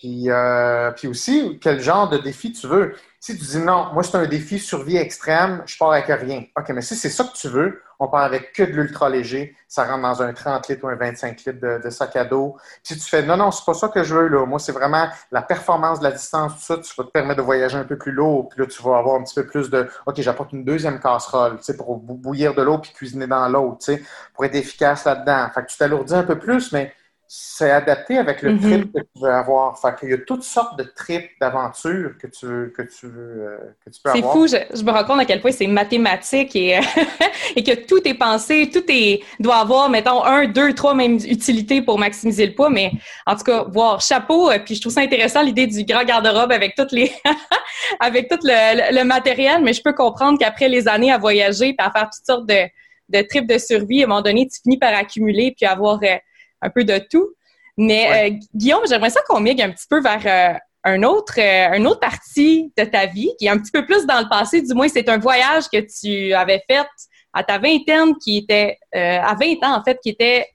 S2: Puis, euh, puis aussi, quel genre de défi tu veux? Si tu dis non, moi c'est un défi survie extrême, je pars avec rien. OK, mais si c'est ça que tu veux, on part avec que de l'ultra léger, ça rentre dans un 30 litres ou un 25 litres de, sac à dos. Puis si tu fais non, non, c'est pas ça que je veux, là. Moi, c'est vraiment la performance de la distance, tout ça, tu vas te permettre de voyager un peu plus lourd, puis là, tu vas avoir un petit peu plus de OK, j'apporte une deuxième casserole, tu sais, pour bouillir de l'eau puis cuisiner dans l'eau, tu sais, pour être efficace là-dedans. Fait que tu t'alourdis un peu plus, mais c'est adapté avec le trip mhm. que tu veux avoir. Fait qu'il y a toutes sortes de trips, d'aventures que tu veux, que tu veux, euh, que tu peux
S1: avoir. C'est fou, je, me rends compte à quel point c'est mathématique et, <laughs> et que tout est pensé, tout est, doit avoir, mettons, un, deux, trois mêmes utilités pour maximiser le poids, mais en tout cas, voir chapeau, euh, puis je trouve ça intéressant l'idée du grand garde-robe avec toutes les, <laughs> avec tout le, matériel, mais je peux comprendre qu'après les années à voyager puis à faire toutes sortes de, de trips de survie, à un moment donné, tu finis par accumuler puis avoir euh, un peu de tout. Mais euh, Guillaume, j'aimerais ça qu'on migue un petit peu vers euh, un autre, euh, une autre partie de ta vie, qui est un petit peu plus dans le passé. Du moins, c'est un voyage que tu avais fait à ta vingtaine, qui était à 20 ans en fait, qui était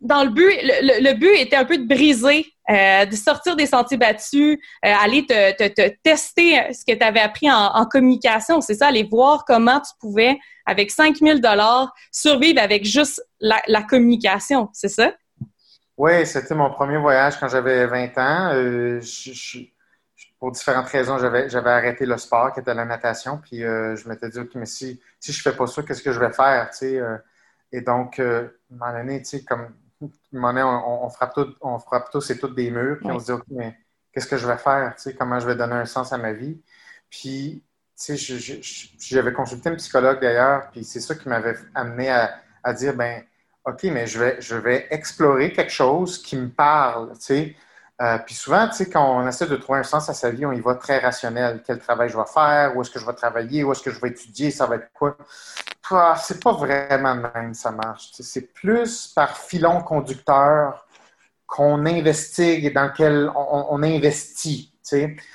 S1: dans le but. Le, but était un peu de briser, de sortir des sentiers battus, aller te, tester ce que tu avais appris en, communication. C'est ça, aller voir comment tu pouvais, avec 5000 dollars, survivre avec juste la communication. C'est ça?
S2: Oui, c'était mon premier voyage quand j'avais 20 ans. Euh, pour différentes raisons, j'avais, arrêté le sport, qui était la natation. Puis euh, je m'étais dit, OK, mais si, si je fais pas ça, qu'est-ce que je vais faire? Euh? et donc, à un moment donné, comme on, frappe tout, on frappe tous et toutes des murs. Puis on se dit, OK, mais qu'est-ce que je vais faire? comment je vais donner un sens à ma vie? Puis, j'avais consulté un psychologue d'ailleurs, puis c'est ça qui m'avait amené à, à dire, ben OK, mais je vais, je vais explorer quelque chose qui me parle, tu sais. Euh, puis souvent, tu sais, quand on essaie de trouver un sens à sa vie, on y va très rationnel. Quel travail je vais faire, où est-ce que je vais travailler, où est-ce que je vais étudier, ça va être quoi? Ah, c'est pas vraiment de même, ça marche. C'est plus par filon conducteur qu'on investigue et dans lequel on, investit.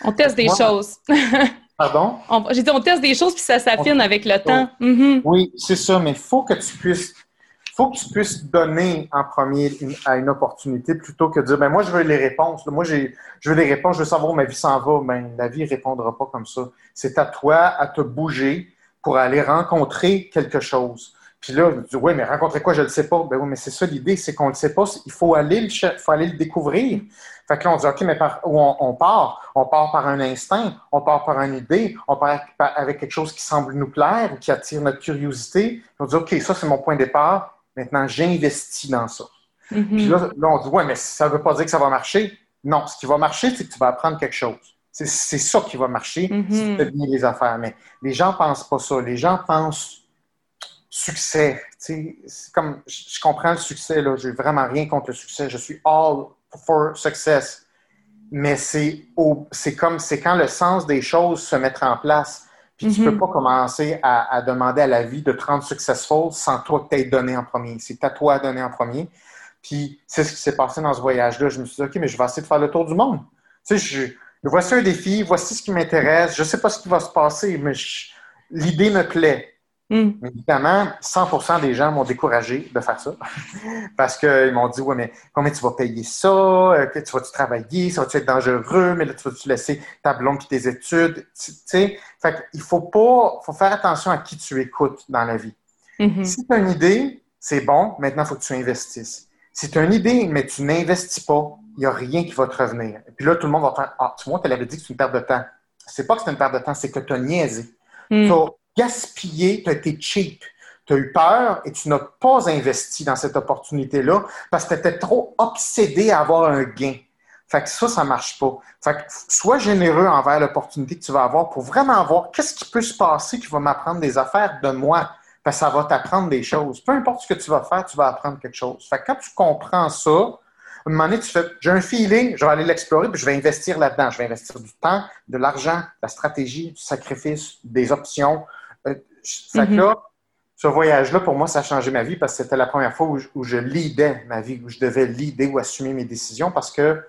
S1: On teste des choses. <laughs>
S2: Pardon?
S1: J'ai dit, on teste des choses puis ça s'affine avec le temps. Mm-hmm.
S2: Oui, c'est ça, mais il faut que tu puisses faut que tu puisses donner en premier à une opportunité plutôt que de dire ben moi je veux les réponses. Moi j'ai je veux des réponses, je veux savoir où ma vie s'en va. Ben la vie ne répondra pas comme ça. C'est à toi à te bouger pour aller rencontrer quelque chose. Puis là, tu dis oui, mais rencontrer quoi, je ne le sais pas. Ben oui, mais c'est ça l'idée, c'est qu'on ne le sait pas. Il faut aller le, faut aller le découvrir. Fait que là, on dit, OK, mais par où on, part? On part par un instinct, on part par une idée, on part avec quelque chose qui semble nous plaire ou qui attire notre curiosité. On dit, OK, ça, c'est mon point de départ. Maintenant, j'investis dans ça. Mm-hmm. Puis là, on dit, ouais, mais ça ne veut pas dire que ça va marcher. Non, ce qui va marcher, c'est que tu vas apprendre quelque chose. C'est ça qui va marcher mm-hmm. si tu bien les affaires. Mais les gens ne pensent pas ça. Les gens pensent succès. C'est comme, je comprends le succès, là. J'ai vraiment rien contre le succès. Je suis all for success. Mais c'est comme, c'est quand le sens des choses se met en place. Puis tu ne peux mhm. pas commencer à, demander à la vie de te rendre successful sans toi que donné en premier. C'est à toi de donner en premier. Puis c'est ce qui s'est passé dans ce voyage-là. Je me suis dit, OK, mais je vais essayer de faire le tour du monde. Tu sais, je, voici un défi, voici ce qui m'intéresse. Je ne sais pas ce qui va se passer, mais l'idée me plaît. Hmm. Évidemment, 100% des gens m'ont découragé de faire ça <laughs> parce qu'ils m'ont dit Ouais, mais combien tu vas payer ça? Euh, Tu vas-tu travailler? Ça va-tu être dangereux? Mais là, tu vas-tu laisser ta blonde et tes études? Tu sais? Fait Il faut pas, faut faire attention à qui tu écoutes dans la vie. Mm-hmm. Si tu as une idée, c'est bon, maintenant, il faut que tu investisses. Si tu as une idée, mais tu n'investis pas, il n'y a rien qui va te revenir. Et puis là, tout le monde va faire Ah, tu vois, tu l'avais dit que c'est une perte de temps. C'est pas que c'est une perte de temps, c'est que tu as niaisé. Mm gaspillé, tu as été cheap. Tu as eu peur et tu n'as pas investi dans cette opportunité-là parce que tu étais trop obsédé à avoir un gain. Fait que ça, ça marche pas. Fait que sois généreux envers l'opportunité que tu vas avoir pour vraiment voir qu'est-ce qui peut se passer qui va m'apprendre des affaires de moi. Parce que ça va t'apprendre des choses. Peu importe ce que tu vas faire, tu vas apprendre quelque chose. Fait que quand tu comprends ça, à un moment donné, tu fais, j'ai un feeling, je vais aller l'explorer, puis je vais investir là-dedans. Je vais investir du temps, de l'argent, de la stratégie, du sacrifice, des options, fait que là, ce voyage-là, pour moi, ça a changé ma vie parce que c'était la première fois où je, où leadais ma vie, où je devais leader ou assumer mes décisions parce que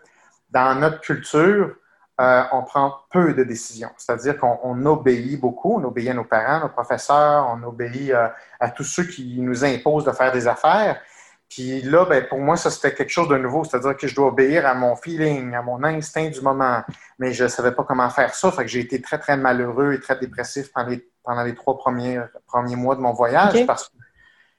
S2: dans notre culture, euh, on prend peu de décisions. C'est-à-dire qu'on obéit beaucoup, on obéit à nos parents, nos professeurs, on obéit euh, à tous ceux qui nous imposent de faire des affaires. Puis là, ben, pour moi, ça, c'était quelque chose de nouveau. C'est-à-dire que je dois obéir à mon feeling, à mon instinct du moment. Mais je ne savais pas comment faire ça. Fait que j'ai été très, très malheureux et très dépressif pendant les, pendant les trois premiers, premiers mois de mon voyage parce que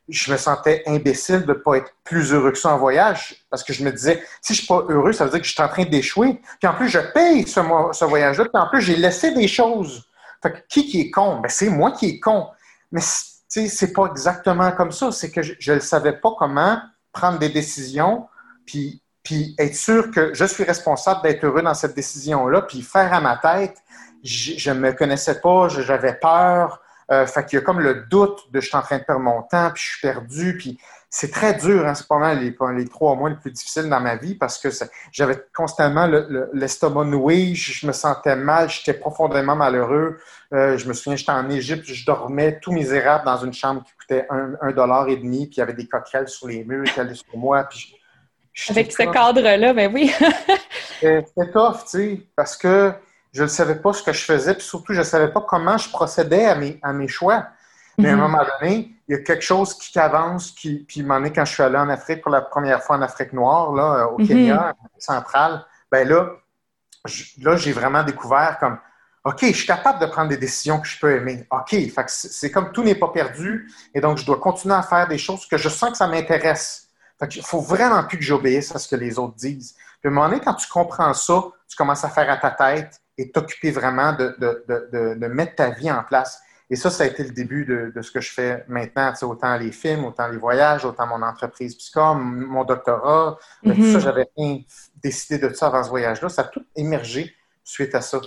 S2: je me sentais imbécile de ne pas être plus heureux que ça en voyage. Parce que je me disais, si je ne suis pas heureux, ça veut dire que je suis en train d'échouer. Puis en plus, je paye ce, ce voyage-là. Puis en plus, j'ai laissé des choses. Fait que qui qui est con? Ben, c'est moi qui est con. Mais c'est pas exactement comme ça. C'est que je ne savais pas comment prendre des décisions, puis, puis être sûr que je suis responsable d'être heureux dans cette décision-là, puis faire à ma tête. Je ne me connaissais pas, j'avais peur. Euh, fait qu'il y a comme le doute de je suis en train de perdre mon temps, puis je suis perdu, puis c'est très dur, hein, c'est pas mal les, les, trois mois les plus difficiles dans ma vie parce que j'avais constamment l'estomac noué, je, me sentais mal, j'étais profondément malheureux. Euh, je me souviens, j'étais en Égypte, je dormais tout misérable dans une chambre qui coûtait un, dollar et demi, puis il y avait des coquerelles sur les murs qui allaient sur moi. Puis
S1: Avec ce cadre-là, ben oui.
S2: C'était tough, tu sais, parce que je ne savais pas ce que je faisais, puis surtout, je ne savais pas comment je procédais à mes, à mes choix. Mais à un mhm. moment donné, il y a quelque chose qui avance, qui, puis un moment donné, quand je suis allé en Afrique pour la première fois en Afrique noire, là, au mhm. Kenya, central, ben là, là, j'ai vraiment découvert comme, OK, je suis capable de prendre des décisions que je peux aimer. OK, c'est comme tout n'est pas perdu, et donc je dois continuer à faire des choses que je sens que ça m'intéresse. Il faut vraiment plus que j'obéisse à ce que les autres disent. Puis à un moment donné, quand tu comprends ça, tu commences à faire à ta tête et t'occuper vraiment de, de, de, de mettre ta vie en place. Et ça, ça a été le début de, ce que je fais maintenant, autant les films, autant les voyages, autant mon entreprise Psychom, mon doctorat. Euh, tout ça, mhm. j'avais rien décidé de ça avant ce voyage-là. Ça a tout émergé suite à ça.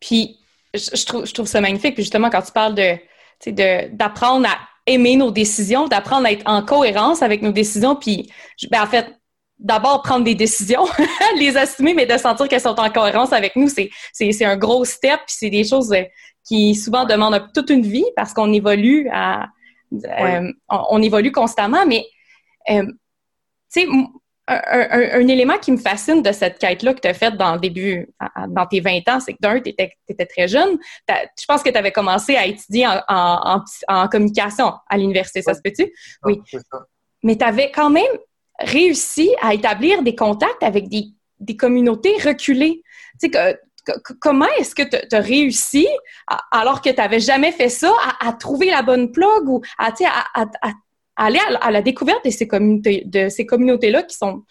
S1: Puis, je, trouve, je trouve ça magnifique. Puis justement, quand tu parles de, d'apprendre à aimer nos décisions, d'apprendre à être en cohérence avec nos décisions, puis, ben, en fait, d'abord prendre des décisions, <laughs> les assumer, mais de sentir qu'elles sont en cohérence avec nous, c'est, c'est, un gros step, puis c'est des choses euh, qui souvent demandent toute une vie parce qu'on évolue à, euh, on, évolue constamment, mais euh, tu sais, un, élément qui me fascine de cette quête-là que tu as faite dans le début, dans tes 20 ans, c'est que d'un, tu étais, très jeune. Je pense que tu avais commencé à étudier en, en, communication à l'université, ça se peut-tu? Oui. Mais tu avais quand même réussi à établir des contacts avec des, des communautés reculées. Tu sais, comment est-ce que tu as réussi, alors que tu n'avais jamais fait ça, à, trouver la bonne plug ou à, à, aller à, la découverte de ces communautés, de ces communautés-là qui sont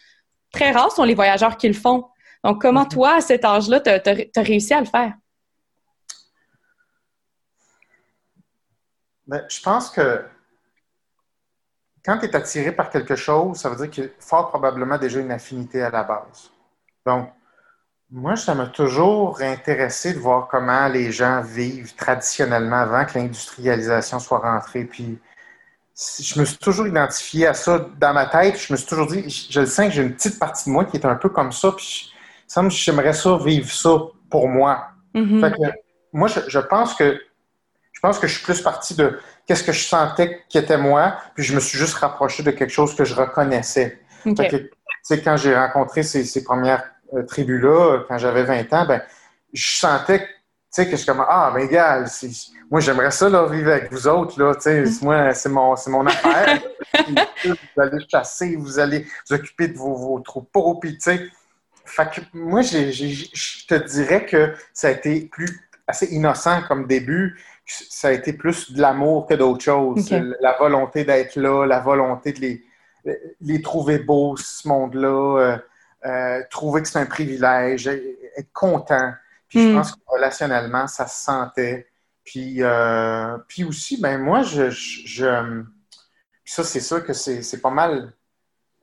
S1: très rares, sont les voyageurs qui le font. Donc, comment mm-hmm. toi, à cet âge-là, tu as, réussi à le faire?
S2: Ben, je pense que quand tu es attiré par quelque chose, ça veut dire qu'il y a fort probablement déjà une affinité à la base. Donc, moi, ça m'a toujours intéressé de voir comment les gens vivent traditionnellement avant que l'industrialisation soit rentrée. Puis, je me suis toujours identifié à ça dans ma tête. Je me suis toujours dit, je le sens que j'ai une petite partie de moi qui est un peu comme ça. Puis, ça j'aimerais ça vivre ça pour moi. Mm-hmm. moi, je, pense que je pense que je suis plus parti de qu'est-ce que je sentais qui était moi, puis je me suis juste rapproché de quelque chose que je reconnaissais. quand j'ai rencontré ces, ces premières euh, tribu-là, quand j'avais 20 ans, ben, je sentais tu sais, que je suis comme, ah, ben, égal, moi, j'aimerais ça, là, vivre avec vous autres, là, tu sais, mm. moi, c'est mon, mon affaire. <laughs> vous allez chasser, vous allez vous occuper de vos, vos troupeaux, puis, tu sais, fait que moi, je te dirais que ça a été plus assez innocent comme début. Ça a été plus de l'amour que d'autre chose. La volonté d'être là, la volonté de les, les trouver beaux, ce monde-là. Euh, euh, trouver que c'est un privilège, être content. Puis je hmm. pense que relationnellement, ça se sentait. Puis, euh, puis aussi, ben moi, je, je, ça, c'est sûr que c'est pas mal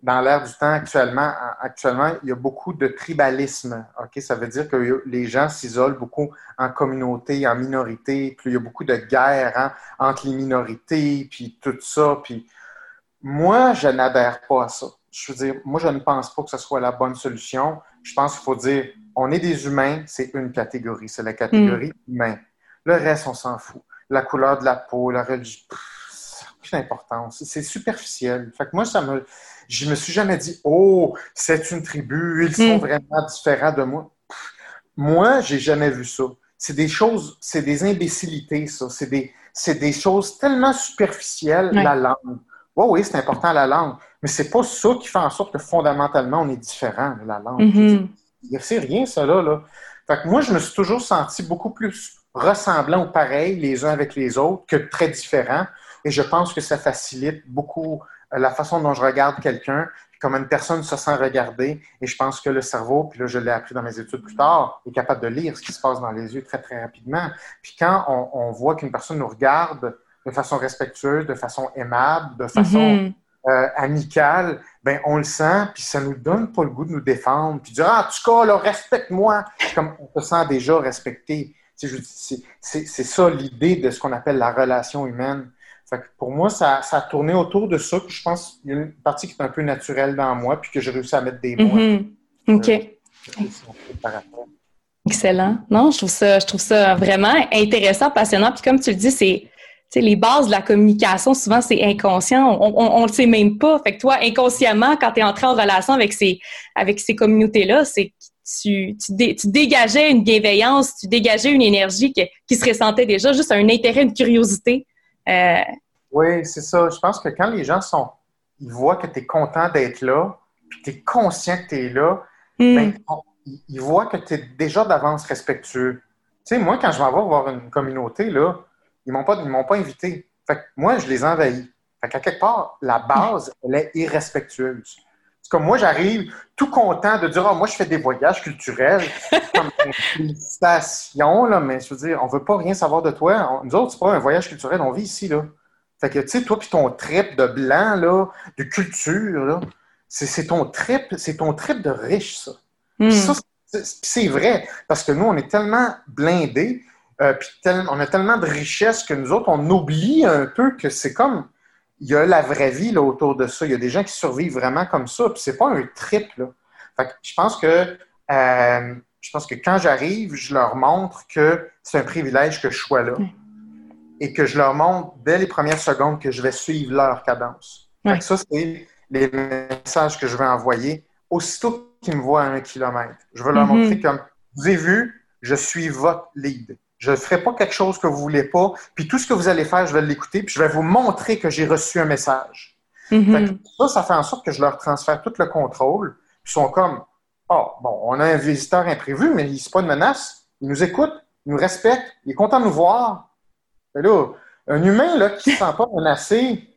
S2: dans l'air du temps actuellement. Actuellement, il y a beaucoup de tribalisme. Ça veut dire que les gens s'isolent beaucoup en communauté, en minorité. Puis il y a beaucoup de guerres hein, entre les minorités, puis tout ça. Puis moi, je n'adhère pas à ça je veux dire, moi, je ne pense pas que ce soit la bonne solution. Je pense qu'il faut dire, on est des humains, c'est une catégorie, c'est la catégorie mm. humain. Le reste, on s'en fout. La couleur de la peau, la religion, ça n'a plus d'importance. C'est superficiel. Fait que moi, ça me, je me suis jamais dit, oh, c'est une tribu, ils sont mm. vraiment différents de moi. moi, j'ai jamais vu ça. C'est des choses, c'est des imbécilités, ça. C'est des, des choses tellement superficielles, la langue Oui, oui, c'est important la langue, mais c'est pas ça qui fait en sorte que fondamentalement, on est différent de la langue.
S1: Mm-hmm.
S2: C'est rien, ça, là, là. Fait que moi, je me suis toujours senti beaucoup plus ressemblant ou pareil les uns avec les autres que très différents. Et je pense que ça facilite beaucoup la façon dont je regarde quelqu'un, comme une personne se sent regarder. Et je pense que le cerveau, puis là, je l'ai appris dans mes études plus tard, est capable de lire ce qui se passe dans les yeux très, très rapidement. Puis quand on, voit qu'une personne nous regarde de façon respectueuse, de façon aimable, de façon mm-hmm. euh, amicale, ben on le sent, puis ça nous donne pas le goût de nous défendre, puis de dire « Ah, en tout cas, respecte-moi! » Comme on se sent déjà respecté. C'est ça l'idée de ce qu'on appelle la relation humaine. Pour moi, ça, a tourné autour de ça. que je pense qu'il y a une partie qui est un peu naturelle dans moi, puis que j'ai réussi à mettre des mots.
S1: Mm-hmm. OK. Euh, Excellent. Non, je trouve ça, je trouve ça vraiment intéressant, passionnant. Puis comme tu le dis, c'est les bases de la communication, souvent, c'est inconscient. On ne le sait même pas. Fait que toi, inconsciemment, quand tu es entré en relation avec ces, avec ces communautés-là, c'est tu, tu, dégageais une bienveillance, tu dégageais une énergie qui se ressentait déjà, juste un intérêt, une curiosité. Euh,
S2: oui, c'est ça. Je pense que quand les gens sont, ils voient que tu es content d'être là, puis tu es conscient que tu es là, hmm. ben, ils voient que tu es déjà d'avance respectueux. Tu sais, moi, quand je vais voir une communauté, là, ils m'ont pas, m'ont pas invité. Fait que moi, je les envahis. Fait qu'à quelque part, la base, elle est irrespectueuse. Comme moi, j'arrive tout content de dire oh, moi, je fais des voyages culturels. <laughs> comme une félicitation, là, mais je veux dire, on veut pas rien savoir de toi. nous autres, c'est pas un voyage culturel, on vit ici, là. Fait que, tu sais, toi, puis ton trip de blanc, là, de culture, là, c'est ton trip, c'est ton trip de riche, ça. Hmm. Ça, c'est vrai, parce que nous, on est tellement blindés, euh, puis on a tellement de richesses que nous autres, on oublie un peu que c'est comme il y a la vraie vie autour de ça. Il y a des gens qui survivent vraiment comme ça. Puis c'est pas un trip. Là. je pense que euh, je pense que quand j'arrive, je leur montre que c'est un privilège que je sois là. Et que je leur montre dès les premières secondes que je vais suivre leur cadence. Ça, c'est les messages que je vais envoyer aussitôt qu'ils me voient à un kilomètre. Je vais leur mm-hmm. montrer comme vous avez vu, je suis votre lead. Je ne ferai pas quelque chose que vous ne voulez pas, puis tout ce que vous allez faire, je vais l'écouter, puis je vais vous montrer que j'ai reçu un message.
S1: Mm-hmm.
S2: ça, ça fait en sorte que je leur transfère tout le contrôle. Ils sont comme, oh, bon, on a un visiteur imprévu, mais il n'est pas une menace. Il nous écoute, il nous respecte, il est content de nous voir. là, un humain là, qui ne se sent pas menacé,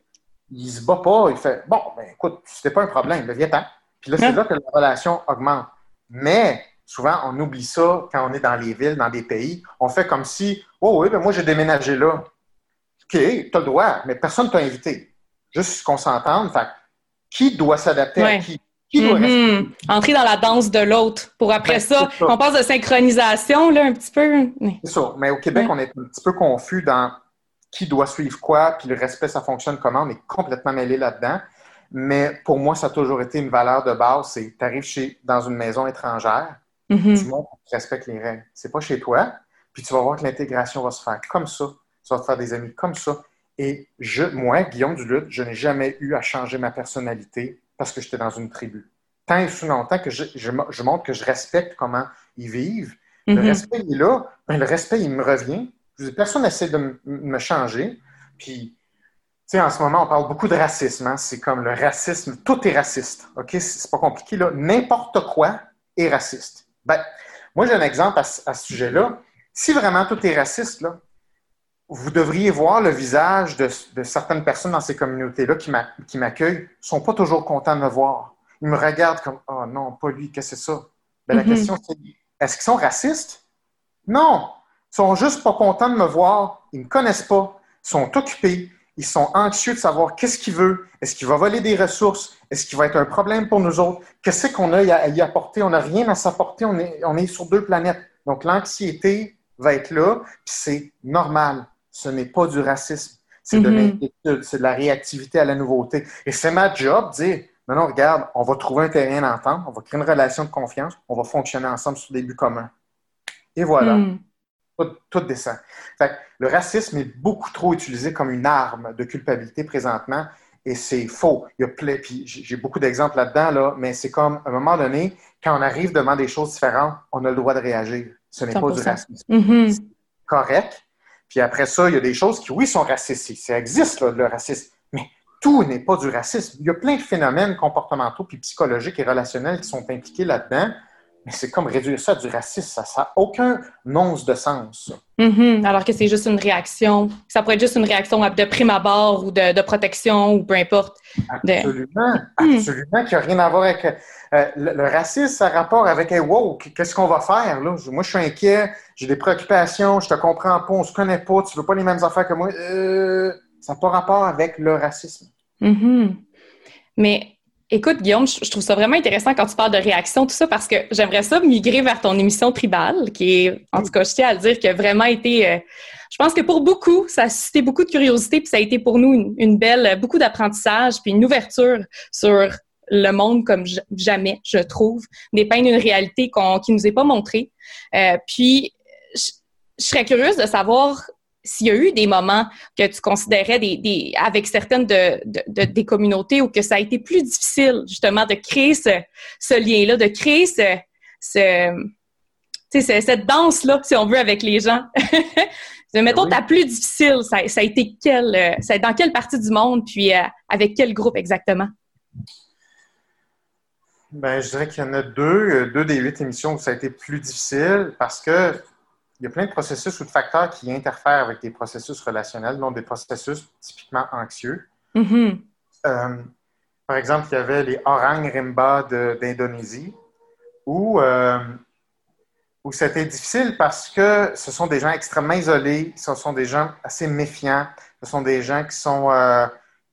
S2: il se bat pas, il fait, bon, ben écoute, c'était pas un problème, viens-t'en. Puis là, c'est là que la relation augmente. Mais souvent, on oublie ça quand on est dans les villes, dans des pays. On fait comme si, oh oui, ben moi, j'ai déménagé là. OK, tu as le droit, mais personne ne t'a invité. Juste qu'on s'entende. Fait qui doit s'adapter à qui? Qui doit
S1: mm-hmm. Entrer dans la danse de l'autre pour après ben, ça, on passe de synchronisation, là, un petit peu.
S2: C'est ça. Mais au Québec, on est un petit peu confus dans qui doit suivre quoi, puis le respect, ça fonctionne comment. On est complètement mêlé là-dedans. Mais pour moi, ça a toujours été une valeur de base. C'est, tu arrives dans une maison étrangère,
S1: Mm-hmm.
S2: Tu montres que tu respectes les règles. C'est pas chez toi. Puis tu vas voir que l'intégration va se faire comme ça. Tu vas te faire des amis comme ça. Et je, moi, Guillaume Duluth, je n'ai jamais eu à changer ma personnalité parce que j'étais dans une tribu. Tant et sous longtemps que je, je, montre que je respecte comment ils vivent, le mm-hmm. respect est là, ben, le respect, il me revient. Personne n'essaie de me changer. Puis, tu sais, en ce moment, on parle beaucoup de racisme. Hein. C'est comme le racisme, tout est raciste. OK? C'est pas compliqué, là. N'importe quoi est raciste. Ben, moi, j'ai un exemple à, ce sujet-là. Si vraiment tout est raciste, là, vous devriez voir le visage de, certaines personnes dans ces communautés-là qui m'accueillent, ne sont pas toujours contents de me voir. Ils me regardent comme Oh non, pas lui, qu'est-ce que c'est ça? Ben, La mm-hmm. question, c'est est-ce qu'ils sont racistes? Non. Ils sont juste pas contents de me voir. Ils ne me connaissent pas. Ils sont occupés. Ils sont anxieux de savoir qu'est-ce qu'il veut. Est-ce qu'il va voler des ressources? Est-ce qu'il va être un problème pour nous autres? Qu'est-ce qu'on a à y apporter? On n'a rien à s'apporter. On est, on est sur deux planètes. Donc, l'anxiété va être là, puis c'est normal. Ce n'est pas du racisme. C'est de mm-hmm. l'inquiétude. C'est de la réactivité à la nouveauté. Et c'est ma job de dire, non, non, regarde, on va trouver un terrain d'entente, on va créer une relation de confiance, on va fonctionner ensemble sur des buts communs. Et voilà. Mm. Tout, descend. le racisme est beaucoup trop utilisé comme une arme de culpabilité présentement et c'est faux. Il y a puis j'ai beaucoup d'exemples là-dedans, là, mais c'est comme, à un moment donné, quand on arrive devant des choses différentes, on a le droit de réagir. Ce n'est pas du racisme.
S1: Mm-hmm.
S2: Correct. Puis après ça, il y a des choses qui, oui, sont racistes. Ça existe, le racisme. Mais tout n'est pas du racisme. Il y a plein de phénomènes comportementaux, puis psychologiques et relationnels qui sont impliqués là-dedans. Mais c'est comme réduire ça à du racisme. Ça n'a aucun once de sens.
S1: Mm-hmm. Alors que c'est juste une réaction. Ça pourrait être juste une réaction de prime abord ou de, protection ou peu importe.
S2: Absolument. Absolument. Qui n'a rien à voir avec. Euh, le, racisme, ça a rapport avec hey, wow, qu'est-ce qu'on va faire? Là? Moi, je suis inquiet, j'ai des préoccupations, je te comprends pas, on se connaît pas, tu veux pas les mêmes affaires que moi. Euh, ça n'a pas rapport avec le racisme.
S1: Mm-hmm. Mais Écoute, Guillaume, je trouve ça vraiment intéressant quand tu parles de réaction, tout ça, parce que j'aimerais ça migrer vers ton émission tribale, qui est, en tout cas, je tiens à le dire, qui a vraiment été, euh, je pense que pour beaucoup, ça a suscité beaucoup de curiosité, puis ça a été pour nous une, belle, beaucoup d'apprentissage, puis une ouverture sur le monde comme jamais, je trouve, dépeindre une réalité qu'on, qui nous est pas montrée. Euh, puis, je, je serais curieuse de savoir s'il y a eu des moments que tu considérais des, avec certaines de, des communautés où que ça a été plus difficile justement de créer ce, ce lien-là, de créer ce, ce cette danse-là, si on veut, avec les gens? <laughs> Mettons, ta plus difficile, ça, a été quelle, euh, dans quelle partie du monde, puis euh, avec quel groupe exactement?
S2: Ben, je dirais qu'il y en a deux, euh, deux des huit émissions où ça a été plus difficile parce que il y a plein de processus ou de facteurs qui interfèrent avec des processus relationnels, donc des processus typiquement anxieux.
S1: Mm-hmm.
S2: Euh, par exemple, il y avait les Orang Rimba d'Indonésie, où, euh, où c'était difficile parce que ce sont des gens extrêmement isolés, ce sont des gens assez méfiants, ce sont des gens qui sont euh,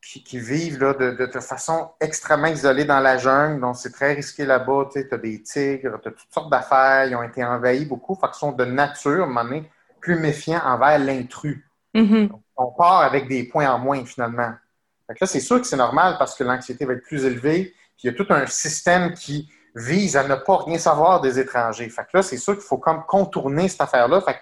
S2: qui, vivent là, de, de, façon extrêmement isolée dans la jungle. Donc, c'est très risqué là-bas. Tu as des tigres, tu as toutes sortes d'affaires. Ils ont été envahis beaucoup. Fait qu'ils sont de nature, à un plus méfiants envers l'intrus.
S1: Mm-hmm.
S2: On part avec des points en moins, finalement. Fait que là, c'est sûr que c'est normal parce que l'anxiété va être plus élevée. Puis il y a tout un système qui vise à ne pas rien savoir des étrangers. Fait que là, c'est sûr qu'il faut comme contourner cette affaire-là. Fait que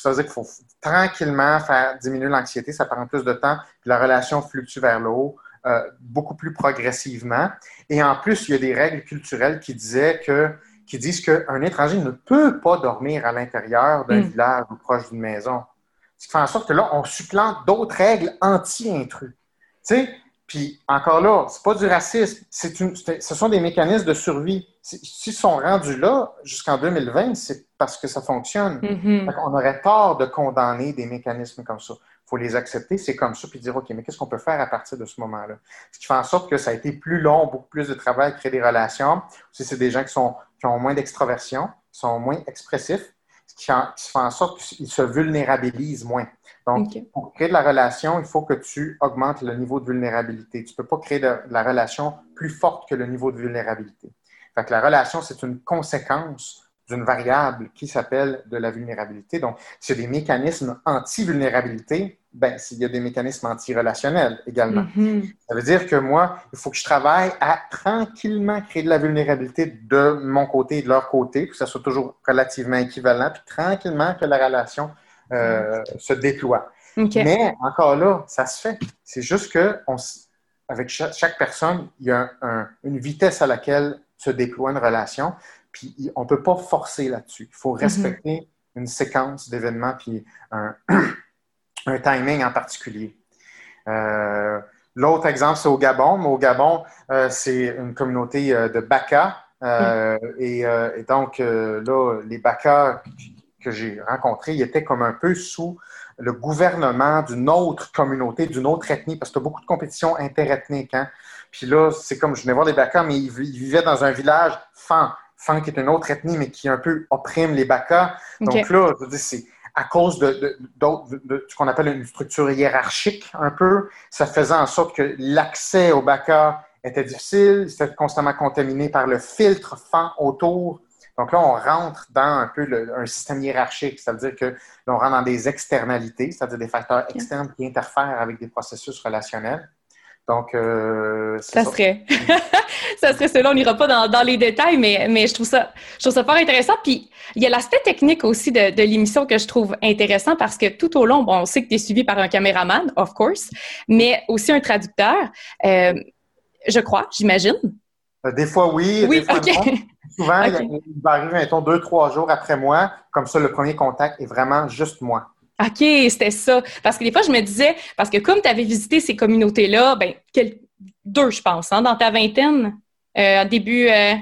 S2: ça veut dire qu'il faut tranquillement faire diminuer l'anxiété, ça prend plus de temps, puis la relation fluctue vers le haut euh, beaucoup plus progressivement. Et en plus, il y a des règles culturelles qui disaient que qui disent qu'un étranger ne peut pas dormir à l'intérieur d'un hmm. village ou proche d'une maison. Ce qui fait en sorte que là, on supplante d'autres règles anti-intrus. Tu sais, puis encore là, c'est pas du racisme, c'est une, ce sont des mécanismes de survie. S'ils sont rendus là jusqu'en 2020, c'est parce que ça fonctionne.
S1: Mm-hmm.
S2: On aurait tort de condamner des mécanismes comme ça. Il faut les accepter, c'est comme ça, puis dire, OK, mais qu'est-ce qu'on peut faire à partir de ce moment-là? Ce qui fait en sorte que ça a été plus long, beaucoup plus de travail, créer des relations. Si c'est des gens qui, sont, qui ont moins d'extroversion, qui sont moins expressifs, ce qui, fait en sorte qu'ils se vulnérabilisent moins. Donc, pour créer de la relation, il faut que tu augmentes le niveau de vulnérabilité. Tu ne peux pas créer de, la relation plus forte que le niveau de vulnérabilité. Fait que la relation, c'est une conséquence d'une variable qui s'appelle de la vulnérabilité. Donc, s'il y a des mécanismes anti-vulnérabilité, ben, s'il y a des mécanismes anti-relationnels également.
S1: Mm-hmm.
S2: Ça veut dire que moi, il faut que je travaille à tranquillement créer de la vulnérabilité de mon côté et de leur côté, que ça soit toujours relativement équivalent, puis tranquillement que la relation euh, se déploie. Mais encore là, ça se fait. C'est juste que avec chaque, personne, il y a une vitesse à laquelle se déploie une relation, puis on ne peut pas forcer là-dessus. Il faut mm-hmm. respecter une séquence d'événements, puis <clears throat> un, timing en particulier. Euh, l'autre exemple, c'est au Gabon. au Gabon, euh, c'est une communauté de Baka. Mm. et, et, donc, là, les Baka que j'ai rencontrés, ils étaient comme un peu sous le gouvernement d'une autre communauté, d'une autre ethnie, parce que tu as beaucoup de compétitions interethniques. Hein? Puis là, c'est comme, je venais voir des Bakas, mais ils, vivaient dans un village Fan. Fan qui est une autre ethnie, mais qui un peu opprime les Bakas. Donc là, je veux dire, c'est à cause de, de, ce qu'on appelle une structure hiérarchique un peu, ça faisait en sorte que l'accès aux Bakas était difficile, c'était constamment contaminé par le filtre Fan autour donc là, on rentre dans un peu un système hiérarchique, c'est-à-dire que l'on rentre dans des externalités, c'est-à-dire des facteurs externes qui interfèrent avec des processus relationnels. Donc, euh,
S1: ça, serait. <laughs> ça serait cela. On n'ira pas dans, les détails, mais, mais je, trouve ça, je trouve ça fort intéressant. Puis, il y a l'aspect technique aussi de, l'émission que je trouve intéressant parce que tout au long, bon, on sait que tu es suivi par un caméraman, of course, mais aussi un traducteur. Euh, je crois, j'imagine.
S2: Euh, des fois, oui.
S1: Oui,
S2: des fois, Souvent, <laughs> il va arriver, mettons, deux, trois jours après moi. Comme ça, le premier contact est vraiment juste moi.
S1: OK, c'était ça. Parce que des fois, je me disais, parce que comme tu avais visité ces communautés-là, ben, deux, je pense, hein, dans ta vingtaine, euh, début.
S2: Euh...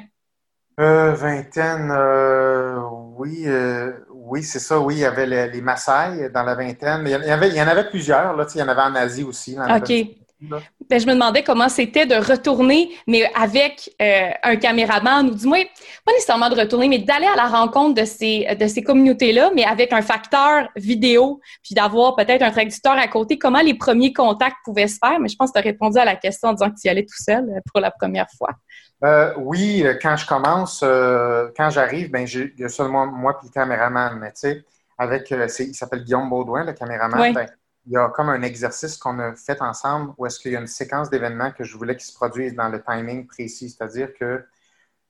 S2: Euh, vingtaine, euh, oui, euh, oui, c'est ça, oui, il y avait les, les Maasai dans la vingtaine. Il y, avait, il y en avait plusieurs, là, il y en avait en Asie aussi.
S1: OK. Ben, je me demandais comment c'était de retourner, mais avec euh, un caméraman, ou du moins, pas nécessairement de retourner, mais d'aller à la rencontre de ces, de ces communautés-là, mais avec un facteur vidéo, puis d'avoir peut-être un traducteur à côté. Comment les premiers contacts pouvaient se faire? Mais je pense que tu as répondu à la question en disant que tu y allais tout seul euh, pour la première fois.
S2: Euh, oui, quand je commence, quand j'arrive, ben, il y a seulement moi et le caméraman, mais tu sais, avec, il s'appelle Guillaume Baudouin, le caméraman. Ben, il y a comme un exercice qu'on a fait ensemble où est-ce qu'il y a une séquence d'événements que je voulais qu'ils se produisent dans le timing précis. C'est-à-dire que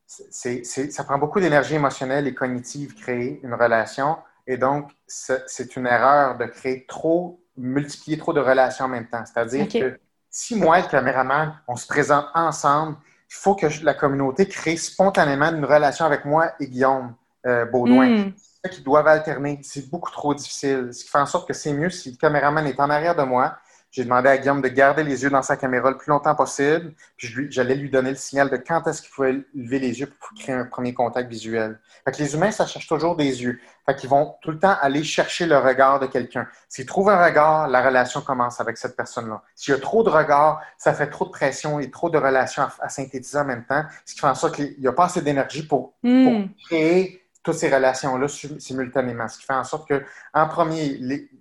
S2: ça prend beaucoup d'énergie émotionnelle et cognitive créer une relation. Et donc, c'est une erreur de créer trop, multiplier trop de relations en même temps. C'est-à-dire que si moi et le caméraman, on se présente ensemble, il faut que la communauté crée spontanément une relation avec moi et Guillaume euh, Baudouin. Hmm qui doivent alterner. C'est beaucoup trop difficile. Ce qui fait en sorte que c'est mieux si le caméraman est en arrière de moi. J'ai demandé à Guillaume de garder les yeux dans sa caméra le plus longtemps possible. Puis j'allais lui donner le signal de quand est-ce qu'il pouvait lever les yeux pour créer un premier contact visuel. Fait que les humains, ça cherche toujours des yeux. Fait qu'ils vont tout le temps aller chercher le regard de quelqu'un. S'ils trouvent un regard, la relation commence avec cette personne-là. S'il y a trop de regards, ça fait trop de pression et trop de relations à, synthétiser en même temps, ce qui fait en sorte qu'il n'y a pas assez d'énergie pour, pour hmm. créer toutes ces relations-là simultanément. Ce qui fait en sorte que, en premier,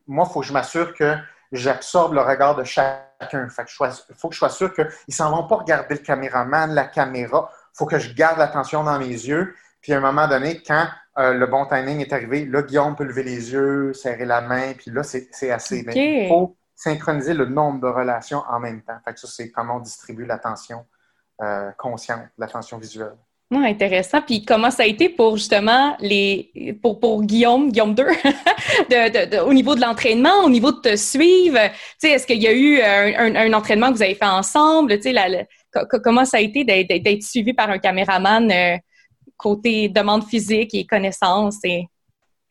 S2: moi, il faut que je m'assure que j'absorbe le regard de chacun. Il faut que je sois sûr qu'ils ne s'en vont pas regarder le caméraman, la caméra. Il faut que je garde l'attention dans mes yeux. Puis à un moment donné, quand euh, le bon timing est arrivé, là, Guillaume peut lever les yeux, serrer la main, puis là, c'est assez. il faut synchroniser le nombre de relations en même temps. Fait que ça, c'est comment on distribue l'attention euh, consciente, l'attention visuelle.
S1: Intéressant. Puis comment ça a été pour justement les pour, pour Guillaume, Guillaume 2, <laughs> de, au niveau de l'entraînement, au niveau de te suivre? Est-ce qu'il y a eu un, un, entraînement que vous avez fait ensemble? Comment ça a été d'être suivi par un caméraman euh, côté demande physique et connaissance? Et...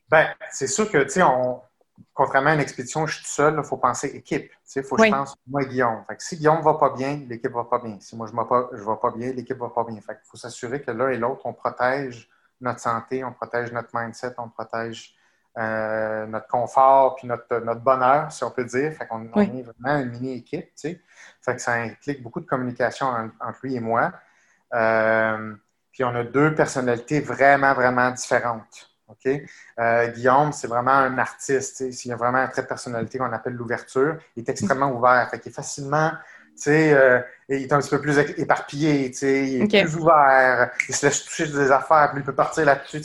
S2: Ben, c'est sûr que, tu sais, on, contrairement à une expédition, je suis tout seul, il faut penser équipe. Il faut que je pense moi et Guillaume. Fait si Guillaume ne va pas bien, l'équipe ne va pas bien. Si moi je ne vais pas bien, l'équipe ne va pas bien. Fait il faut s'assurer que l'un et l'autre, on protège notre santé, on protège notre mindset, on protège euh, notre confort puis notre, notre, bonheur, si on peut dire. Fait qu'on on est vraiment une mini-équipe. Fait que ça implique beaucoup de communication entre lui et moi. Euh, puis on a deux personnalités vraiment, vraiment différentes. Euh, Guillaume, c'est vraiment un artiste. Il a vraiment un trait de personnalité qu'on appelle l'ouverture. Il est extrêmement ouvert. Fait il est facilement. Euh, il est un petit peu plus éparpillé, il est plus ouvert, il se laisse toucher des affaires, puis il peut partir là-dessus.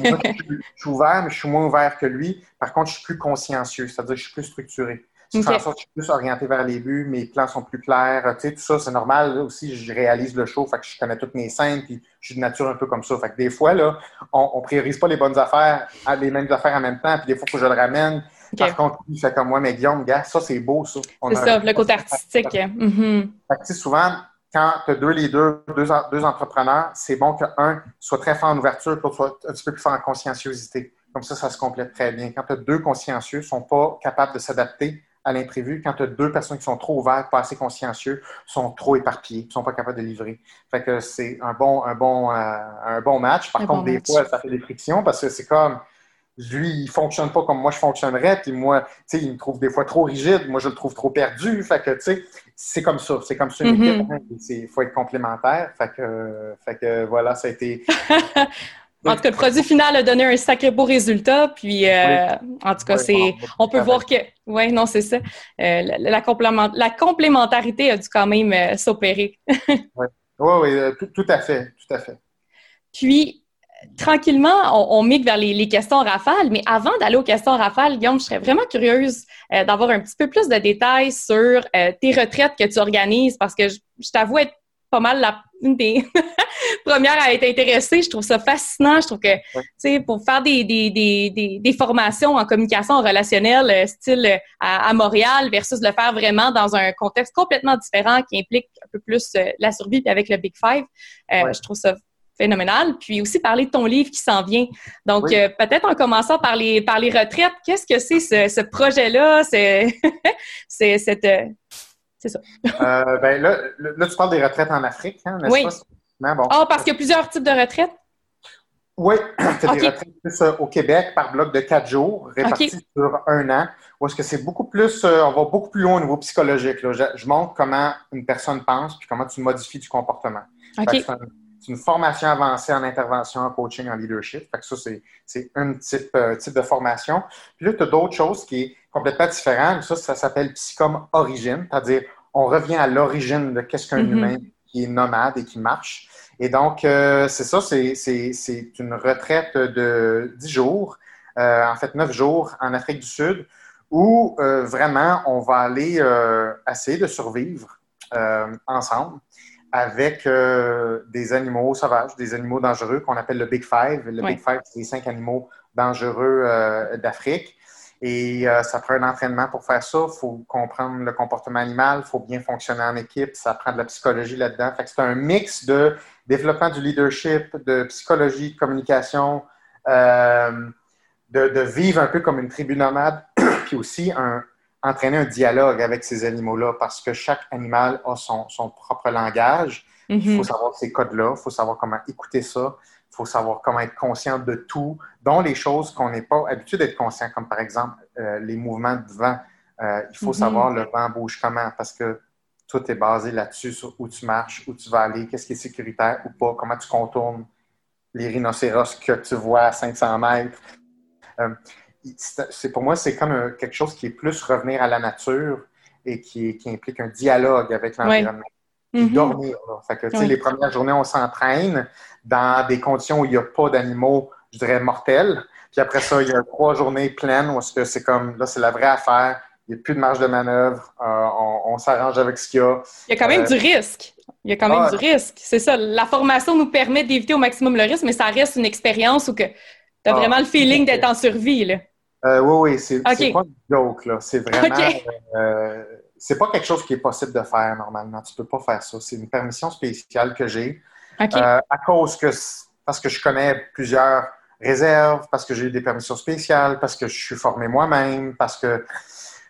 S2: Moi, <laughs> je suis ouvert, mais je suis moins ouvert que lui. Par contre, je suis plus consciencieux, c'est-à-dire que je suis plus structuré. Je okay. je suis plus orienté vers les buts, mes plans sont plus clairs. Tu sais, tout ça, c'est normal. aussi, je réalise le show, fait que je connais toutes mes scènes, puis je suis de nature un peu comme ça. Fait que des fois, là, on, on priorise pas les bonnes affaires, les mêmes affaires en même temps, puis des fois, il faut que je le ramène. Par contre, il fait comme moi, mais Guillaume, gars, ça, c'est beau, ça.
S1: C'est ça, le côté artistique. Mm-hmm.
S2: Fait que, souvent, quand tu as deux leaders, deux, deux entrepreneurs, c'est bon qu'un soit très fort en ouverture, l'autre soit un petit peu plus fort en conscienciosité. Comme ça, ça se complète très bien. Quand tu as deux consciencieux, ne sont pas capables de s'adapter à l'imprévu quand tu as deux personnes qui sont trop ouvertes, pas assez consciencieux, sont trop éparpillées, ne sont pas capables de livrer. Fait que c'est un bon, un bon, euh, un bon match. Par contre, des fois, ça fait des frictions parce que c'est comme lui, il fonctionne pas comme moi je fonctionnerais, puis moi, tu sais, il me trouve des fois trop rigide, moi je le trouve trop perdu. Fait que, tu sais, c'est comme ça, c'est comme ça une mm-hmm. équipe. Hein, il faut être complémentaire. Fait que, fait que voilà, ça a été. <laughs>
S1: En tout cas, le produit final a donné un sacré beau résultat. Puis, euh, en tout cas, c'est, on peut voir que, ouais, non, c'est ça. Euh, la, la, complémentarité a dû quand même euh, s'opérer. <laughs>
S2: oui, oui, tout, à fait, tout à fait.
S1: Puis, tranquillement, on, on vers les, questions rafales. Mais avant d'aller aux questions rafales, Guillaume, je serais vraiment curieuse d'avoir un petit peu plus de détails sur tes retraites que tu organises parce que je, je t'avoue être pas mal la, une des <laughs> premières à être intéressée. Je trouve ça fascinant. Je trouve que, tu sais, pour faire des, des, des, des, formations en communication relationnelle, euh, style euh, à, Montréal, versus le faire vraiment dans un contexte complètement différent qui implique un peu plus euh, la survie avec le Big Five, je trouve ça phénoménal. Puis aussi parler de ton livre qui s'en vient. Donc, euh, peut-être en commençant par les, par les retraites, qu'est-ce que c'est ce, projet-là? C'est, <laughs> c'est cette. Euh, c'est ça.
S2: Euh, ben là, là, tu parles des retraites en Afrique, hein, n'est-ce
S1: oui. pas? Bon. Ah, parce qu'il y a plusieurs types de retraites?
S2: Oui, <clears throat> c'est des retraites plus au Québec par bloc de quatre jours, répartis sur un an. Ou est-ce que c'est beaucoup plus, on va beaucoup plus loin au niveau psychologique. Je, montre comment une personne pense puis comment tu modifies du comportement. C'est une formation avancée en intervention, en coaching, en leadership. Fait que ça, c'est un type, euh, type de formation. Puis là, tu as d'autres choses qui est complètement différent. Ça, ça s'appelle Psychom Origine, c'est-à-dire on revient à l'origine de qu'est-ce qu'un mm-hmm. humain qui est nomade et qui marche. Et donc, euh, c'est ça, c'est une retraite de 10 jours, euh, en fait 9 jours en Afrique du Sud, où vraiment on va aller essayer de survivre ensemble avec euh, des animaux sauvages, des animaux dangereux qu'on appelle le Big Five. Le Big Five, c'est les cinq animaux dangereux euh, d'Afrique. Et euh, ça prend un entraînement pour faire ça. Il faut comprendre le comportement animal, il faut bien fonctionner en équipe, ça prend de la psychologie là-dedans. c'est un mix de développement du leadership, de psychologie, de communication, de, de, vivre un peu comme une tribu nomade, <clears throat> puis aussi un, entraîner un dialogue avec ces animaux-là parce que chaque animal a son, propre langage. Il faut mhm. savoir ces codes-là, il faut savoir comment écouter ça, il faut savoir comment être conscient de tout, dont les choses qu'on n'est pas habitué d'être conscient, comme par exemple euh, les mouvements de vent. Euh, il faut mhm. savoir le vent bouge comment parce que tout est basé là-dessus, sur où tu marches, où tu vas aller, qu'est-ce qui est sécuritaire ou pas, comment tu contournes les rhinocéros que tu vois à 500 mètres. Euh, c'est pour moi, c'est comme quelque chose qui est plus revenir à la nature et qui, implique un dialogue avec l'environnement.
S1: Mm-hmm.
S2: Dormir. Les premières journées, on s'entraîne dans des conditions où il n'y a pas d'animaux, je dirais, mortels. Puis après ça, il y a trois journées pleines où c'est comme, là, c'est la vraie affaire. Il n'y a plus de marge de manœuvre. Euh, on, s'arrange avec ce qu'il y a.
S1: Il y a quand même euh, du risque. Il y a quand même ah. du risque. C'est ça. La formation nous permet d'éviter au maximum le risque, mais ça reste une expérience où tu as ah. vraiment le feeling d'être en survie. Là.
S2: Euh, oui, oui, c'est pas une joke, là. C'est vraiment. Euh, c'est pas quelque chose qui est possible de faire normalement. Tu peux pas faire ça. C'est une permission spéciale que j'ai.
S1: Euh,
S2: à cause que. Parce que je connais plusieurs réserves, parce que j'ai eu des permissions spéciales, parce que je suis formé moi-même, parce que.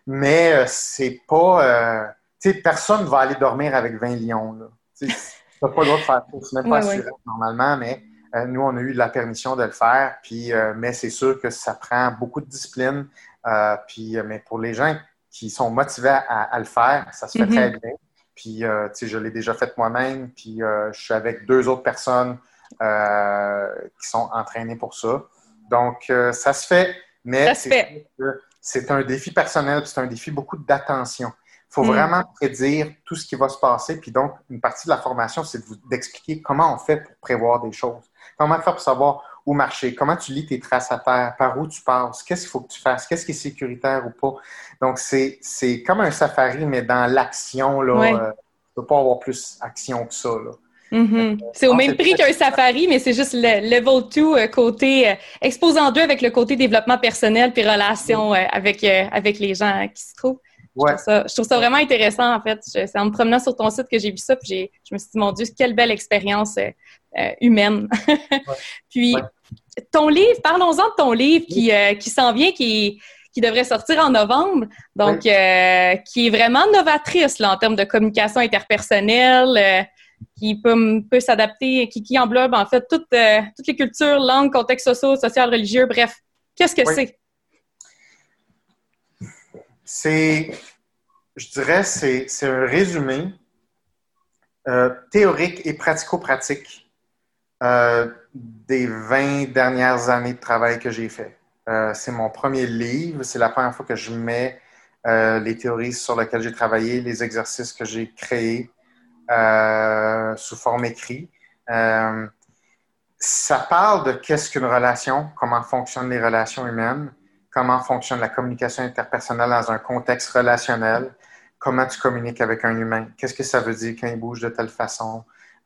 S2: Mais c'est pas. tu sais, personne ne va aller dormir avec 20 lions, là. Tu n'as <laughs> pas le droit de faire ça. C'est même pas assuré normalement, mais euh, nous, on a eu la permission de le faire, puis, euh, mais c'est sûr que ça prend beaucoup de discipline. Euh, puis, mais pour les gens qui sont motivés à, le faire, ça se fait très mm-hmm. bien. Puis, tu sais, je l'ai déjà fait moi-même, puis je suis avec deux autres personnes qui sont entraînées pour ça. Donc, ça se fait, mais c'est un défi personnel, c'est un défi beaucoup d'attention. Il faut mm. vraiment prédire tout ce qui va se passer. Puis donc, une partie de la formation, c'est d'expliquer comment on fait pour prévoir des choses. Comment faire pour savoir où marcher? Comment tu lis tes traces à terre? Par où tu passes? Qu'est-ce qu'il faut que tu fasses? Qu'est-ce qui est sécuritaire ou pas? Donc, c'est comme un safari, mais dans l'action, là. ne euh, peut pas avoir plus action que ça,
S1: mm-hmm. euh, c'est au même prix qu'un safari, mais c'est juste le level 2 euh, côté exposant deux avec le côté développement personnel puis relation avec, avec les gens qui se trouvent. Je, trouve ça, vraiment intéressant, en fait. C'est en me promenant sur ton site que j'ai vu ça, puis je me suis dit, mon Dieu, quelle belle expérience euh, euh, humaine. <laughs> puis, ton livre, parlons-en de ton livre qui, euh, qui s'en vient, qui, qui devrait sortir en novembre, donc qui est vraiment novatrice là, en termes de communication interpersonnelle, qui peut, peut s'adapter, qui, qui englobe en fait toutes, toutes les cultures, langues, contextes sociaux, social, religieux, bref. Qu'est-ce que c'est?
S2: C'est, je dirais, c'est, un résumé euh, théorique et pratico-pratique euh, des 20 dernières années de travail que j'ai fait. Euh, c'est mon premier livre. C'est la première fois que je mets les théories sur lesquelles j'ai travaillé, les exercices que j'ai créés sous forme écrite. ça parle de qu'est-ce qu'une relation, comment fonctionnent les relations humaines, comment fonctionne la communication interpersonnelle dans un contexte relationnel, comment tu communiques avec un humain, qu'est-ce que ça veut dire quand il bouge de telle façon,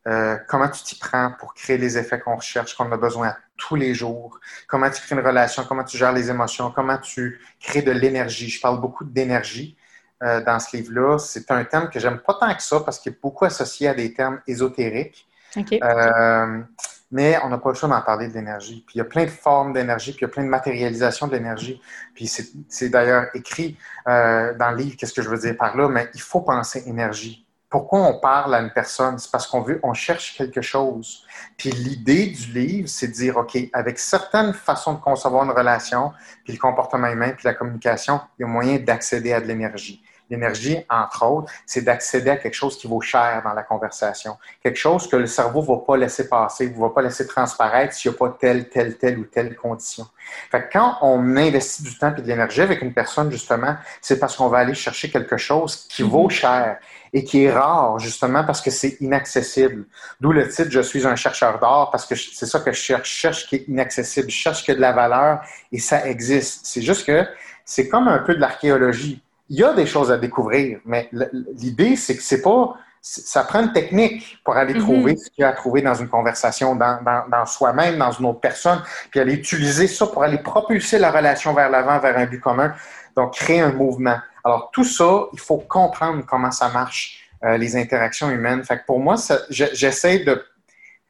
S2: euh, comment tu t'y prends pour créer les effets qu'on recherche, qu'on a besoin tous les jours, comment tu crées une relation, comment tu gères les émotions, comment tu crées de l'énergie? Je parle beaucoup d'énergie euh, dans ce livre-là. C'est un thème que j'aime pas tant que ça parce qu'il est beaucoup associé à des termes ésotériques.
S1: Euh,
S2: mais on n'a pas le choix d'en parler de l'énergie. Puis il y a plein de formes d'énergie, puis il y a plein de matérialisation de l'énergie. Puis c'est d'ailleurs écrit dans le livre, qu'est-ce que je veux dire par là, mais il faut penser énergie. Pourquoi on parle à une personne? C'est parce qu'on veut, on cherche quelque chose. Puis l'idée du livre, c'est de dire, OK, avec certaines façons de concevoir une relation, puis le comportement humain, puis la communication, il y a moyen d'accéder à de l'énergie. L'énergie, entre autres, c'est d'accéder à quelque chose qui vaut cher dans la conversation. Quelque chose que le cerveau ne va pas laisser passer, ne va pas laisser transparaître s'il n'y a pas telle, telle, telle ou telle condition. Fait quand on investit du temps et de l'énergie avec une personne, justement, c'est parce qu'on va aller chercher quelque chose qui vaut mhm. cher et qui est rare, justement, parce que c'est inaccessible. D'où le titre Je suis un chercheur d'or, parce que c'est ça que je cherche. Je cherche qui est inaccessible. Je cherche qui a de la valeur et ça existe. C'est juste que c'est comme un peu de l'archéologie il y a des choses à découvrir, mais l'idée, c'est que c'est pas. Ça prend une technique pour aller mm-hmm. trouver ce qu'il y a à trouver dans une conversation, dans, dans, soi-même, dans une autre personne, puis aller utiliser ça pour aller propulser la relation vers l'avant, vers un but commun. Donc, créer un mouvement. Alors, tout ça, il faut comprendre comment ça marche, euh, les interactions humaines. Fait que pour moi, j'essaie de.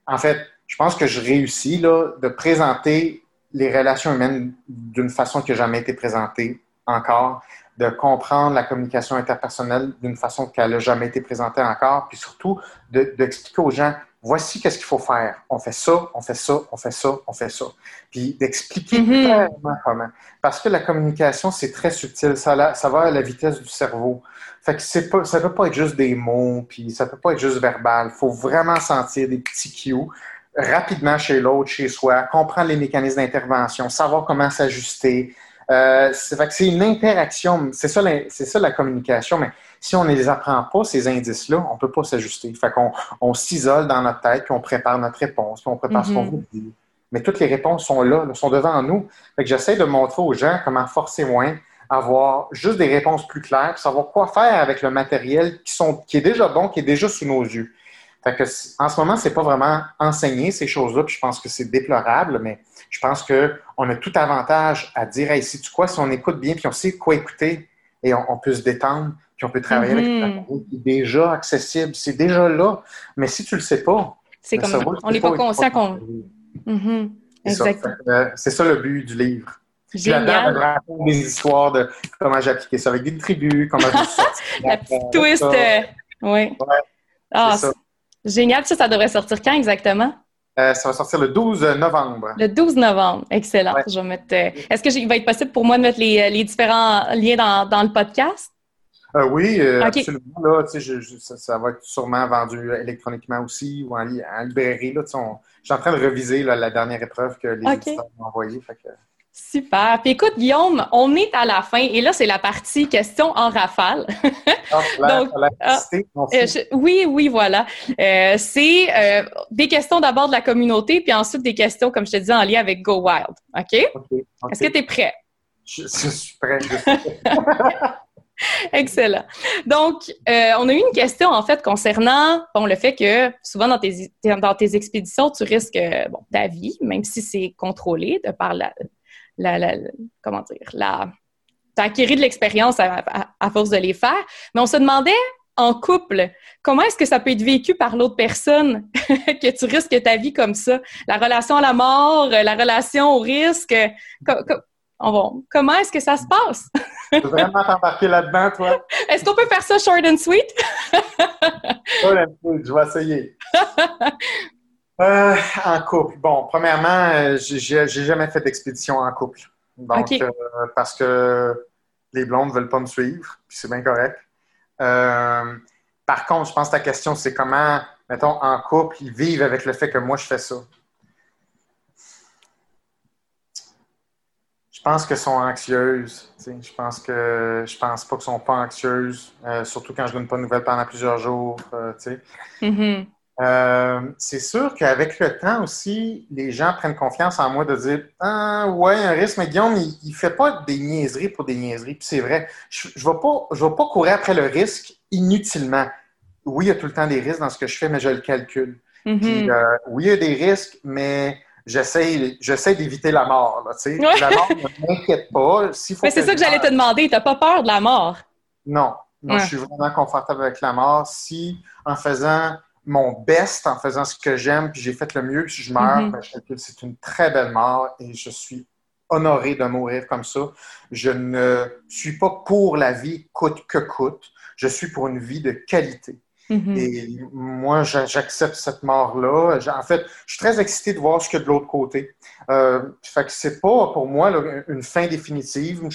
S2: En fait, je pense que je réussis là, de présenter les relations humaines d'une façon qui n'a jamais été présentée encore de comprendre la communication interpersonnelle d'une façon qu'elle n'a jamais été présentée encore, puis surtout d'expliquer aux gens, voici qu'est-ce qu'il faut faire. On fait ça, on fait ça, on fait ça, on fait ça. Puis d'expliquer mm-hmm. clairement comment. Parce que la communication, c'est très subtil. Ça, ça va à la vitesse du cerveau. Fait que c'est pas, ça peut pas être juste des mots, puis ça peut pas être juste verbal. Il faut vraiment sentir des petits cues rapidement chez l'autre, chez soi, comprendre les mécanismes d'intervention, savoir comment s'ajuster, euh, c'est une interaction, c'est ça, c'est ça la communication, mais si on ne les apprend pas, ces indices-là, on ne peut pas s'ajuster. Fait qu'on on, s'isole dans notre tête, puis on prépare notre réponse, puis on prépare ce qu'on mm-hmm. veut dire. Mais toutes les réponses sont là, sont devant nous. Fait que j'essaie de montrer aux gens comment forcer moins, avoir juste des réponses plus claires, puis savoir quoi faire avec le matériel qui, sont, qui est déjà bon, qui est déjà sous nos yeux. Fait que, en ce moment, c'est pas vraiment enseigner ces choses-là, puis je pense que c'est déplorable, mais je pense qu'on a tout avantage à dire, hey, si tu quoi, si on écoute bien, puis on sait quoi écouter, et on, peut se détendre, puis on peut travailler avec mm-hmm. qui est déjà accessible, c'est déjà là. Mais si tu le sais pas,
S1: c'est ben, on n'est pas conscient qu'on. Mm-hmm.
S2: Euh, c'est ça le but du livre.
S1: Génial.
S2: Je raconte des histoires de comment j'ai appliqué ça avec des tribus, comment
S1: j'ai <laughs> La petite twist. Euh, oui. ah, génial. Ça, ça devrait sortir quand exactement?
S2: Euh, ça va sortir le 12 novembre.
S1: Le 12 novembre, excellent. Je vais mettre. Euh, est-ce que va être possible pour moi de mettre les, les différents liens dans, dans le podcast?
S2: Euh, oui, absolument. Là, ça, va être sûrement vendu électroniquement aussi ou en, librairie. Là, je suis en train de reviser la dernière épreuve que les éditeurs m'ont envoyée.
S1: Super. Puis écoute, Guillaume, on est à la fin et là, c'est la partie questions en rafale.
S2: Ah, Donc, ah,
S1: euh, oui, oui, voilà. Euh, c'est euh, des questions d'abord de la communauté, puis ensuite des questions, comme je te disais, en lien avec Go Wild. OK? Est-ce que tu es prêt?
S2: Je, suis prêt. <laughs>
S1: Excellent. Donc, on a eu une question, en fait, concernant bon, le fait que souvent dans tes, dans tes expéditions, tu risques bon, ta vie, même si c'est contrôlé de par la, la, comment dire, la, acquis de l'expérience à, force de les faire. Mais on se demandait en couple, comment est-ce que ça peut être vécu par l'autre personne <laughs> que tu risques ta vie comme ça? La relation à la mort, la relation au risque. comment est-ce que ça se passe?
S2: tu veux vraiment t'embarquer là-dedans, toi? <laughs>
S1: Est-ce qu'on peut faire ça short and sweet?
S2: short and sweet, je vais essayer. <laughs> Euh, en couple. Bon, premièrement, euh, j'ai jamais fait d'expédition en couple. Donc, euh, parce que les blondes ne veulent pas me suivre, puis c'est bien correct. par contre, je pense que ta question, c'est comment, mettons, en couple, ils vivent avec le fait que moi, je fais ça? Je pense qu'elles sont anxieuses. Je pense que je pense pas qu'elles sont pas anxieuses, surtout quand je donne pas de nouvelles pendant plusieurs jours. Mm-hmm. Euh, c'est sûr qu'avec le temps aussi, les gens prennent confiance en moi de dire Ah, ouais, un risque, mais Guillaume, il ne fait pas des niaiseries pour des niaiseries. Puis c'est vrai, je ne vais, pas, je vais pas courir après le risque inutilement. Oui, il y a tout le temps des risques dans ce que je fais, mais je le calcule. Mm-hmm. Puis, euh, oui, il y a des risques, mais j'essaie, j'essaie d'éviter la mort. Là, La mort ne m'inquiète pas.
S1: mais c'est ça que j'allais te demander. Tu n'as pas peur de la mort?
S2: Non. Non, je suis vraiment confortable avec la mort. Si, en faisant mon best en faisant ce que j'aime, puis j'ai fait le mieux, puis je meurs, ben, c'est une très belle mort et je suis honoré de mourir comme ça. Je ne suis pas pour la vie coûte que coûte. Je suis pour une vie de qualité. Mm-hmm. Et moi, j'accepte cette mort-là. En fait, je suis très excité de voir ce qu'il y a de l'autre côté. Euh, fait que c'est pas pour moi une fin définitive.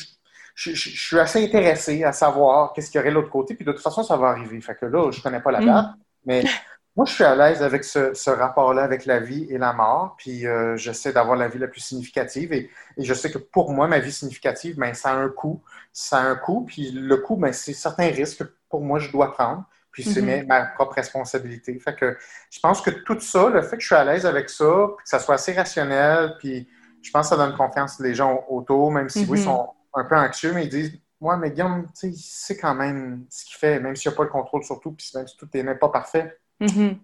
S2: Je, suis assez intéressé à savoir qu'est-ce qu'il y aurait de l'autre côté. Puis de toute façon, ça va arriver. Fait que là, je connais pas la mm. date, mais <laughs> moi, je suis à l'aise avec ce, rapport-là avec la vie et la mort, puis euh, j'essaie d'avoir la vie la plus significative. Et, je sais que pour moi, ma vie significative, ben, ça a un coût. Ça a un coût, puis le coût, ben, c'est certains risques que pour moi, je dois prendre. Puis c'est mm-hmm. ma propre responsabilité. Fait que je pense que tout ça, le fait que je suis à l'aise avec ça, que ça soit assez rationnel, puis je pense que ça donne confiance les gens autour, même si oui, ils mm-hmm. sont un peu anxieux, mais ils disent Ouais, mais Guillaume, tu sais, il sait quand même ce qu'il fait, même s'il n'y a pas le contrôle sur tout, puis même si tout n'est même pas parfait.
S1: Mm-hmm.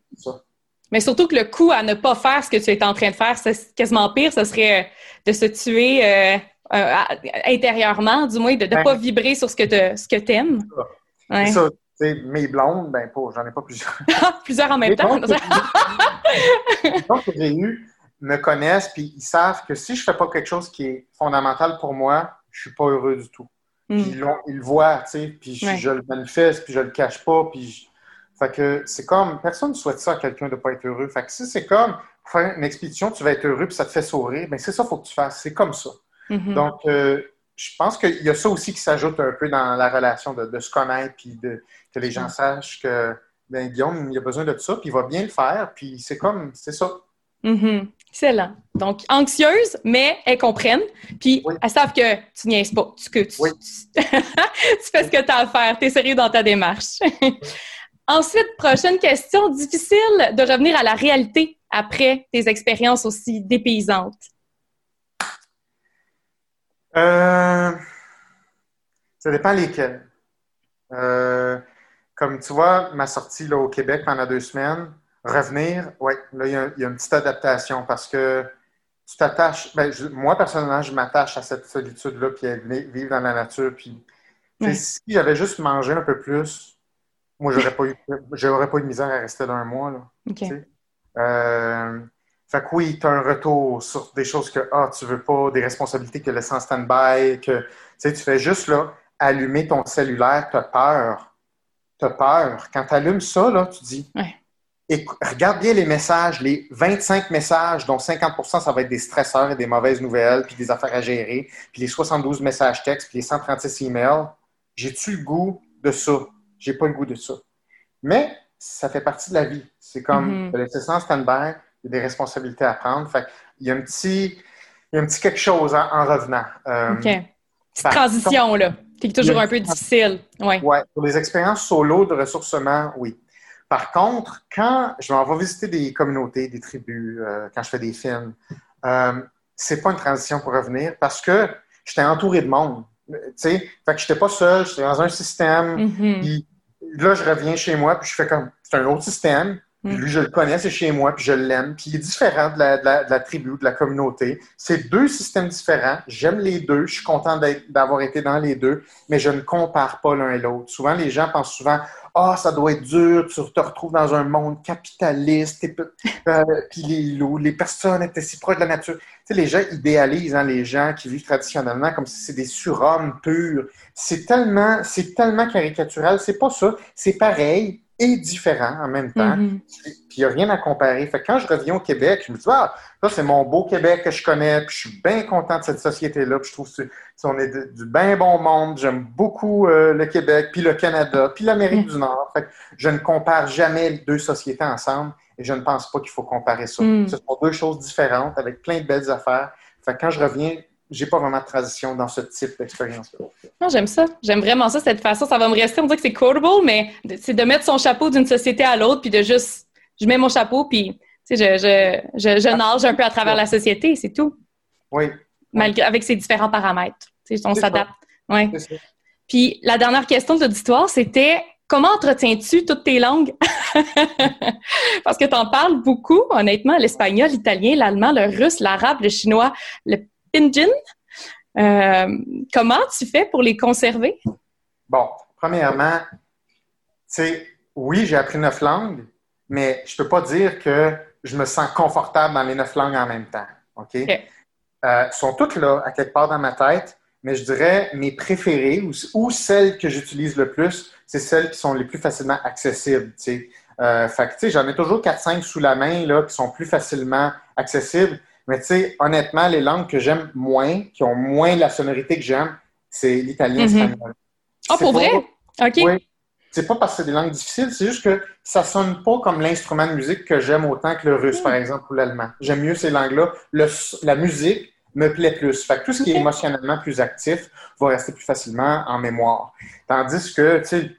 S1: Mais surtout que le coup à ne pas faire ce que tu es en train de faire, c'est quasiment pire, ce serait euh, de se tuer euh, euh, intérieurement, du moins, de ne pas vibrer sur ce que tu aimes.
S2: Ouais. Ça, mes blondes, ben pas, j'en ai pas plusieurs. <laughs>
S1: plusieurs en même temps.
S2: les gens que j'ai eu me connaissent, puis ils savent que si je fais pas quelque chose qui est fondamental pour moi, je suis pas heureux du tout. Mm. Ils, le voient, tu sais, puis je, le manifeste, puis je le cache pas, puis fait que c'est comme, personne ne souhaite ça à quelqu'un de ne pas être heureux. Fait que si c'est comme, faire une expédition, tu vas être heureux puis ça te fait sourire, bien c'est ça qu'il faut que tu fasses. C'est comme ça. Mm-hmm. Donc, euh, je pense qu'il y a ça aussi qui s'ajoute un peu dans la relation de, se connaître puis de, que les gens mm. sachent que, ben Guillaume, il a besoin de ça puis il va bien le faire puis c'est comme, c'est ça.
S1: Mm-hmm. Excellent. Donc, anxieuse, mais elles comprennent. Puis, elles savent que tu niaises pas. Tu, que tu, <laughs> tu, fais ce que tu as à faire. Tu es sérieux dans ta démarche. <laughs> Ensuite, prochaine question, difficile de revenir à la réalité après tes expériences aussi dépaysantes.
S2: Euh, ça dépend lesquelles. Euh, comme tu vois, ma sortie là, au Québec pendant deux semaines, revenir, oui, là, il y, a, une petite adaptation parce que tu t'attaches. Ben, moi, personnellement, je m'attache à cette solitude-là, puis à vivre dans la nature. Puis, si j'avais juste mangé un peu plus, moi, j'aurais pas eu, j'aurais pas eu de misère à rester là un mois. Là, euh, fait que oui, tu as un retour sur des choses que ah, tu veux pas, des responsabilités que laissent en stand-by, que tu fais juste là, allumer ton cellulaire, tu as peur. Tu as peur. Quand tu allumes ça, là, tu dis et regarde bien les messages, les 25 messages, dont 50% ça va être des stresseurs et des mauvaises nouvelles, puis des affaires à gérer, puis les 72 messages textes, puis les 136 emails. J'ai-tu le goût de ça? J'ai pas le goût de ça. Mais ça fait partie de la vie. C'est comme mm laisser ça en stand-by, il y a des responsabilités à prendre. Fait il y a un petit, il y a un petit quelque chose en, revenant.
S1: Euh, OK. Petite transition, là, qui est toujours un peu difficile. Oui.
S2: Ouais. Pour les expériences solo de ressourcement, oui. Par contre, quand je vais visiter des communautés, des tribus, euh, quand je fais des films, euh, c'est pas une transition pour revenir parce que j'étais entouré de monde. Tu sais, fait que j'étais pas seul, j'étais dans un système. Mm-hmm là, je reviens chez moi, puis je fais comme, c'est un autre système. Puis mm. lui, je le connais, c'est chez moi, puis je l'aime. Puis il est différent de la, de, la, de la, tribu, de la communauté. C'est deux systèmes différents. J'aime les deux. Je suis content d'avoir été dans les deux, mais je ne compare pas l'un et l'autre. Souvent, les gens pensent souvent, ah, ça doit être dur, tu te retrouves dans un monde capitaliste, <laughs> euh, puis les les personnes étaient si proches de la nature. Tu les gens idéalisent hein, les gens qui vivent traditionnellement comme si c'est des surhommes purs. C'est tellement, c'est tellement caricatural. C'est pas ça. C'est pareil et différent en même temps. Mm-hmm. Puis il n'y a rien à comparer. Fait que quand je reviens au Québec, je me dis, ah, ça, c'est mon beau Québec que je connais, puis je suis bien content de cette société-là, puis je trouve qu'on est du bien bon monde. J'aime beaucoup euh, le Québec, puis le Canada, puis l'Amérique mm. du Nord. Fait que je ne compare jamais les deux sociétés ensemble et je ne pense pas qu'il faut comparer ça. Mm. Ce sont deux choses différentes avec plein de belles affaires. Fait que quand je reviens, j'ai pas vraiment de transition dans ce type d'expérience-là.
S1: Non, j'aime ça. J'aime vraiment ça, cette façon. Ça va me rester, on dirait que c'est quotable, mais c'est de mettre son chapeau d'une société à l'autre, puis de juste, je mets mon chapeau, puis je, je, je, je, nage un peu à travers la société, c'est tout.
S2: Oui.
S1: Malgré, avec ses différents paramètres. on s'adapte. Oui. Puis la dernière question de l'auditoire, c'était comment entretiens-tu toutes tes langues? <laughs> Parce que tu en parles beaucoup, honnêtement, l'espagnol, l'italien, l'allemand, le russe, l'arabe, le chinois, le Pidgin. Euh, comment tu fais pour les conserver?
S2: Bon, premièrement, tu sais, oui, j'ai appris neuf langues, mais je peux pas dire que je me sens confortable dans les neuf langues en même temps. OK? Euh, sont toutes là, à quelque part dans ma tête, mais je dirais mes préférées ou, celles que j'utilise le plus, c'est celles qui sont les plus facilement accessibles. Euh, fait que, j'en ai toujours 4-5 sous la main là, qui sont plus facilement accessibles. Mais tu sais, honnêtement, les langues que j'aime moins, qui ont moins la sonorité que j'aime, c'est l'italien et
S1: mm-hmm. l'espagnol. Ah, pour vrai? OK.
S2: Oui. C'est pas parce que c'est des langues difficiles, c'est juste que ça sonne pas comme l'instrument de musique que j'aime autant que le russe, par mm. exemple, ou l'allemand. J'aime mieux ces langues-là. La musique me plaît plus. Fait que tout ce qui est émotionnellement plus actif va rester plus facilement en mémoire. Tandis que, tu sais,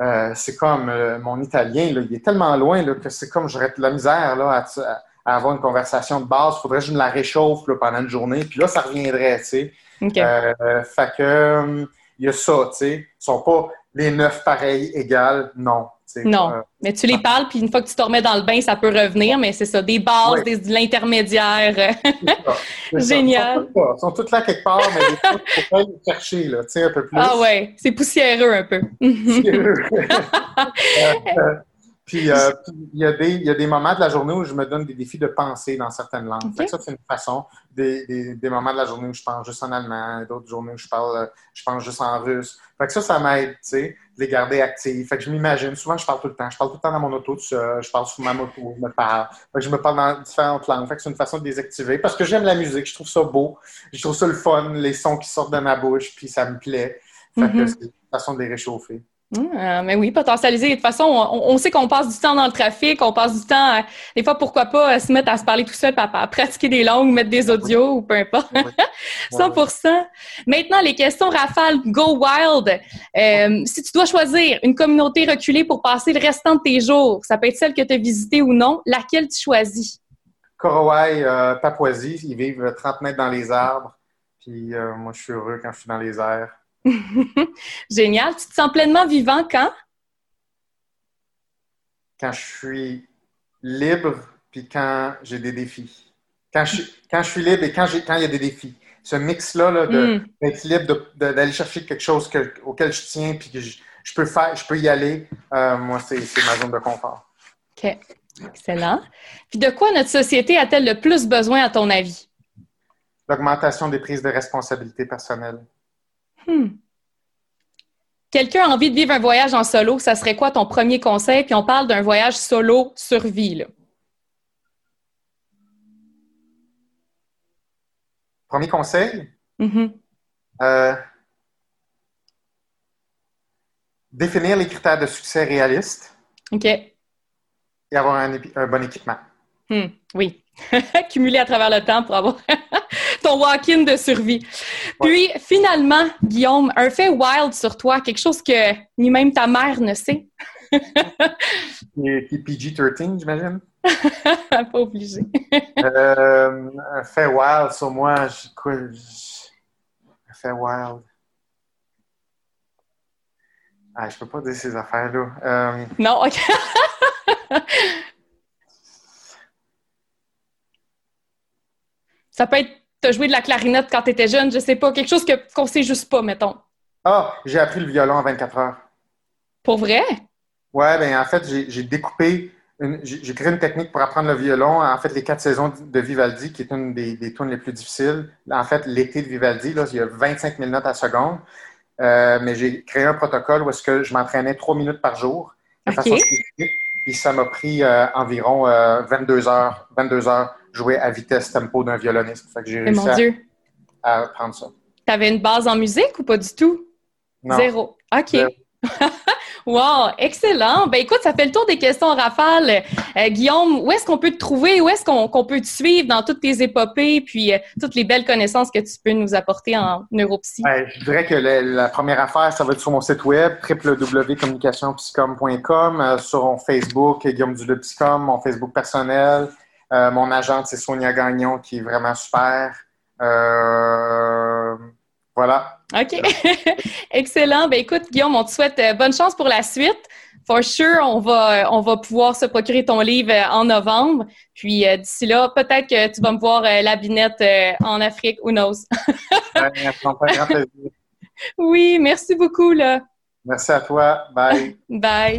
S2: euh, c'est comme euh, mon italien, là, il est tellement loin là, que c'est comme j'aurais de la misère là, à, avoir une conversation de base. Il faudrait que je me la réchauffe là, pendant une journée, puis là, ça reviendrait, tu sais. Euh, fait que, il y a ça, tu sais. Ils sont pas les neuf pareils égales, non.
S1: Non, mais tu les parles, puis une fois que tu te remets dans le bain, ça peut revenir, mais c'est ça, des bases, de l'intermédiaire. Génial. <laughs>
S2: Ils sont, toutes là quelque part, mais il faut pas les chercher, là, tu sais, un peu plus.
S1: Ah ouais, c'est poussiéreux un peu.
S2: poussiéreux. <laughs> Euh, puis, euh, il, y a des, il y a des moments de la journée où je me donne des défis de penser dans certaines langues. Ça, c'est une façon. Des, des, des, moments de la journée où je parle juste en allemand, d'autres journées où je parle, je pense juste en russe. Fait que ça, ça m'aide, tu sais, de les garder actifs. Fait que je m'imagine, souvent, je parle tout le temps. Je parle tout le temps dans mon auto, tout je parle sur ma moto, je me parle. Fait que je me parle dans différentes langues. Fait que c'est une façon de les activer. Parce que j'aime la musique, je trouve ça beau. Je trouve ça le fun, les sons qui sortent de ma bouche, puis ça me plaît. Fait que mm-hmm. c'est une façon de les réchauffer.
S1: Ah, mais oui, potentialiser. De toute façon, on, sait qu'on passe du temps dans le trafic, on passe du temps, des fois, pourquoi pas euh, se mettre à se parler tout seul, à, pratiquer des langues, mettre des audios ou peu importe. 100%. <laughs> Maintenant, les questions rafales, go wild. Euh, si tu dois choisir une communauté reculée pour passer le restant de tes jours, ça peut être celle que tu as visitée ou non, laquelle tu choisis?
S2: Korowai, euh, Papouasie, ils vivent 30 mètres dans les arbres. Puis moi, je suis heureux quand je suis dans les airs. <laughs>
S1: Génial. Tu te sens pleinement vivant quand?
S2: Quand je suis libre, puis quand j'ai des défis. Quand je, quand je suis libre et quand, quand il y a des défis. Ce mix-là là, hmm. d'être libre, d'aller chercher quelque chose auquel je tiens, puis que je, peux faire, je peux y aller, euh, moi, c'est ma zone de confort.
S1: OK. Excellent. Puis de quoi notre société a-t-elle le plus besoin, à ton avis?
S2: L'augmentation des prises de responsabilité personnelle.
S1: Hmm. Quelqu'un a envie de vivre un voyage en solo, ça serait quoi ton premier conseil? Puis on parle d'un voyage solo survie. Là.
S2: Premier conseil?
S1: Mm-hmm.
S2: Euh, définir les critères de succès réalistes.
S1: OK.
S2: Et avoir un, bon équipement.
S1: Hmm. oui. <laughs> Cumuler à travers le temps pour avoir ton walk-in de survie. Puis, finalement, Guillaume, un fait wild sur toi, quelque chose que ni même ta mère ne sait. <laughs>
S2: PG-13, j'imagine? <laughs>
S1: Pas obligé. <laughs>
S2: Euh, un fait wild sur moi, quoi? Un fait wild. Ah, je peux pas dire ces affaires-là. Euh,
S1: non, OK. Ça peut être, tu as joué de la clarinette quand tu étais jeune, je sais pas, quelque chose qu'on ne sait juste pas, mettons.
S2: Ah, j'ai appris le violon en 24 heures.
S1: Pour vrai?
S2: Ouais, ben en fait, j'ai découpé, j'ai créé une technique pour apprendre le violon. En fait, les quatre saisons de Vivaldi, qui est une des, des tunes les plus difficiles. En fait, l'été de Vivaldi, là, il y a 25 000 notes à seconde. Euh, mais j'ai créé un protocole où est-ce que je m'entraînais trois minutes par jour. De façon puis ça m'a pris euh, environ 22 euh, heures, 22 heures jouer à vitesse tempo d'un violoniste. Fait que j'ai réussi à, apprendre ça.
S1: Tu avais une base en musique ou pas du tout?
S2: Non.
S1: Zéro. OK. <laughs> wow, excellent. Ben écoute, ça fait le tour des questions rafale. Euh, Guillaume, où est-ce qu'on peut te trouver? Où est-ce qu'on peut te suivre dans toutes tes épopées puis euh, toutes les belles connaissances que tu peux nous apporter en neuropsy?
S2: Ben, je dirais que la, première affaire, ça va être sur mon site web, www.communicationpsycom.com, euh, sur mon Facebook, Guillaume Duleux-Psychom, mon Facebook personnel. Mon agente, c'est Sonia Gagnon, qui est vraiment super. voilà.
S1: OK. <laughs> Excellent. Ben écoute, Guillaume, on te souhaite euh, bonne chance pour la suite. For sure, on va, euh, on va pouvoir se procurer ton livre euh, en novembre. Puis d'ici là, peut-être que tu vas me voir la binette en Afrique, who knows? <laughs> oui, merci beaucoup. Là.
S2: Merci à toi. Bye.
S1: Bye.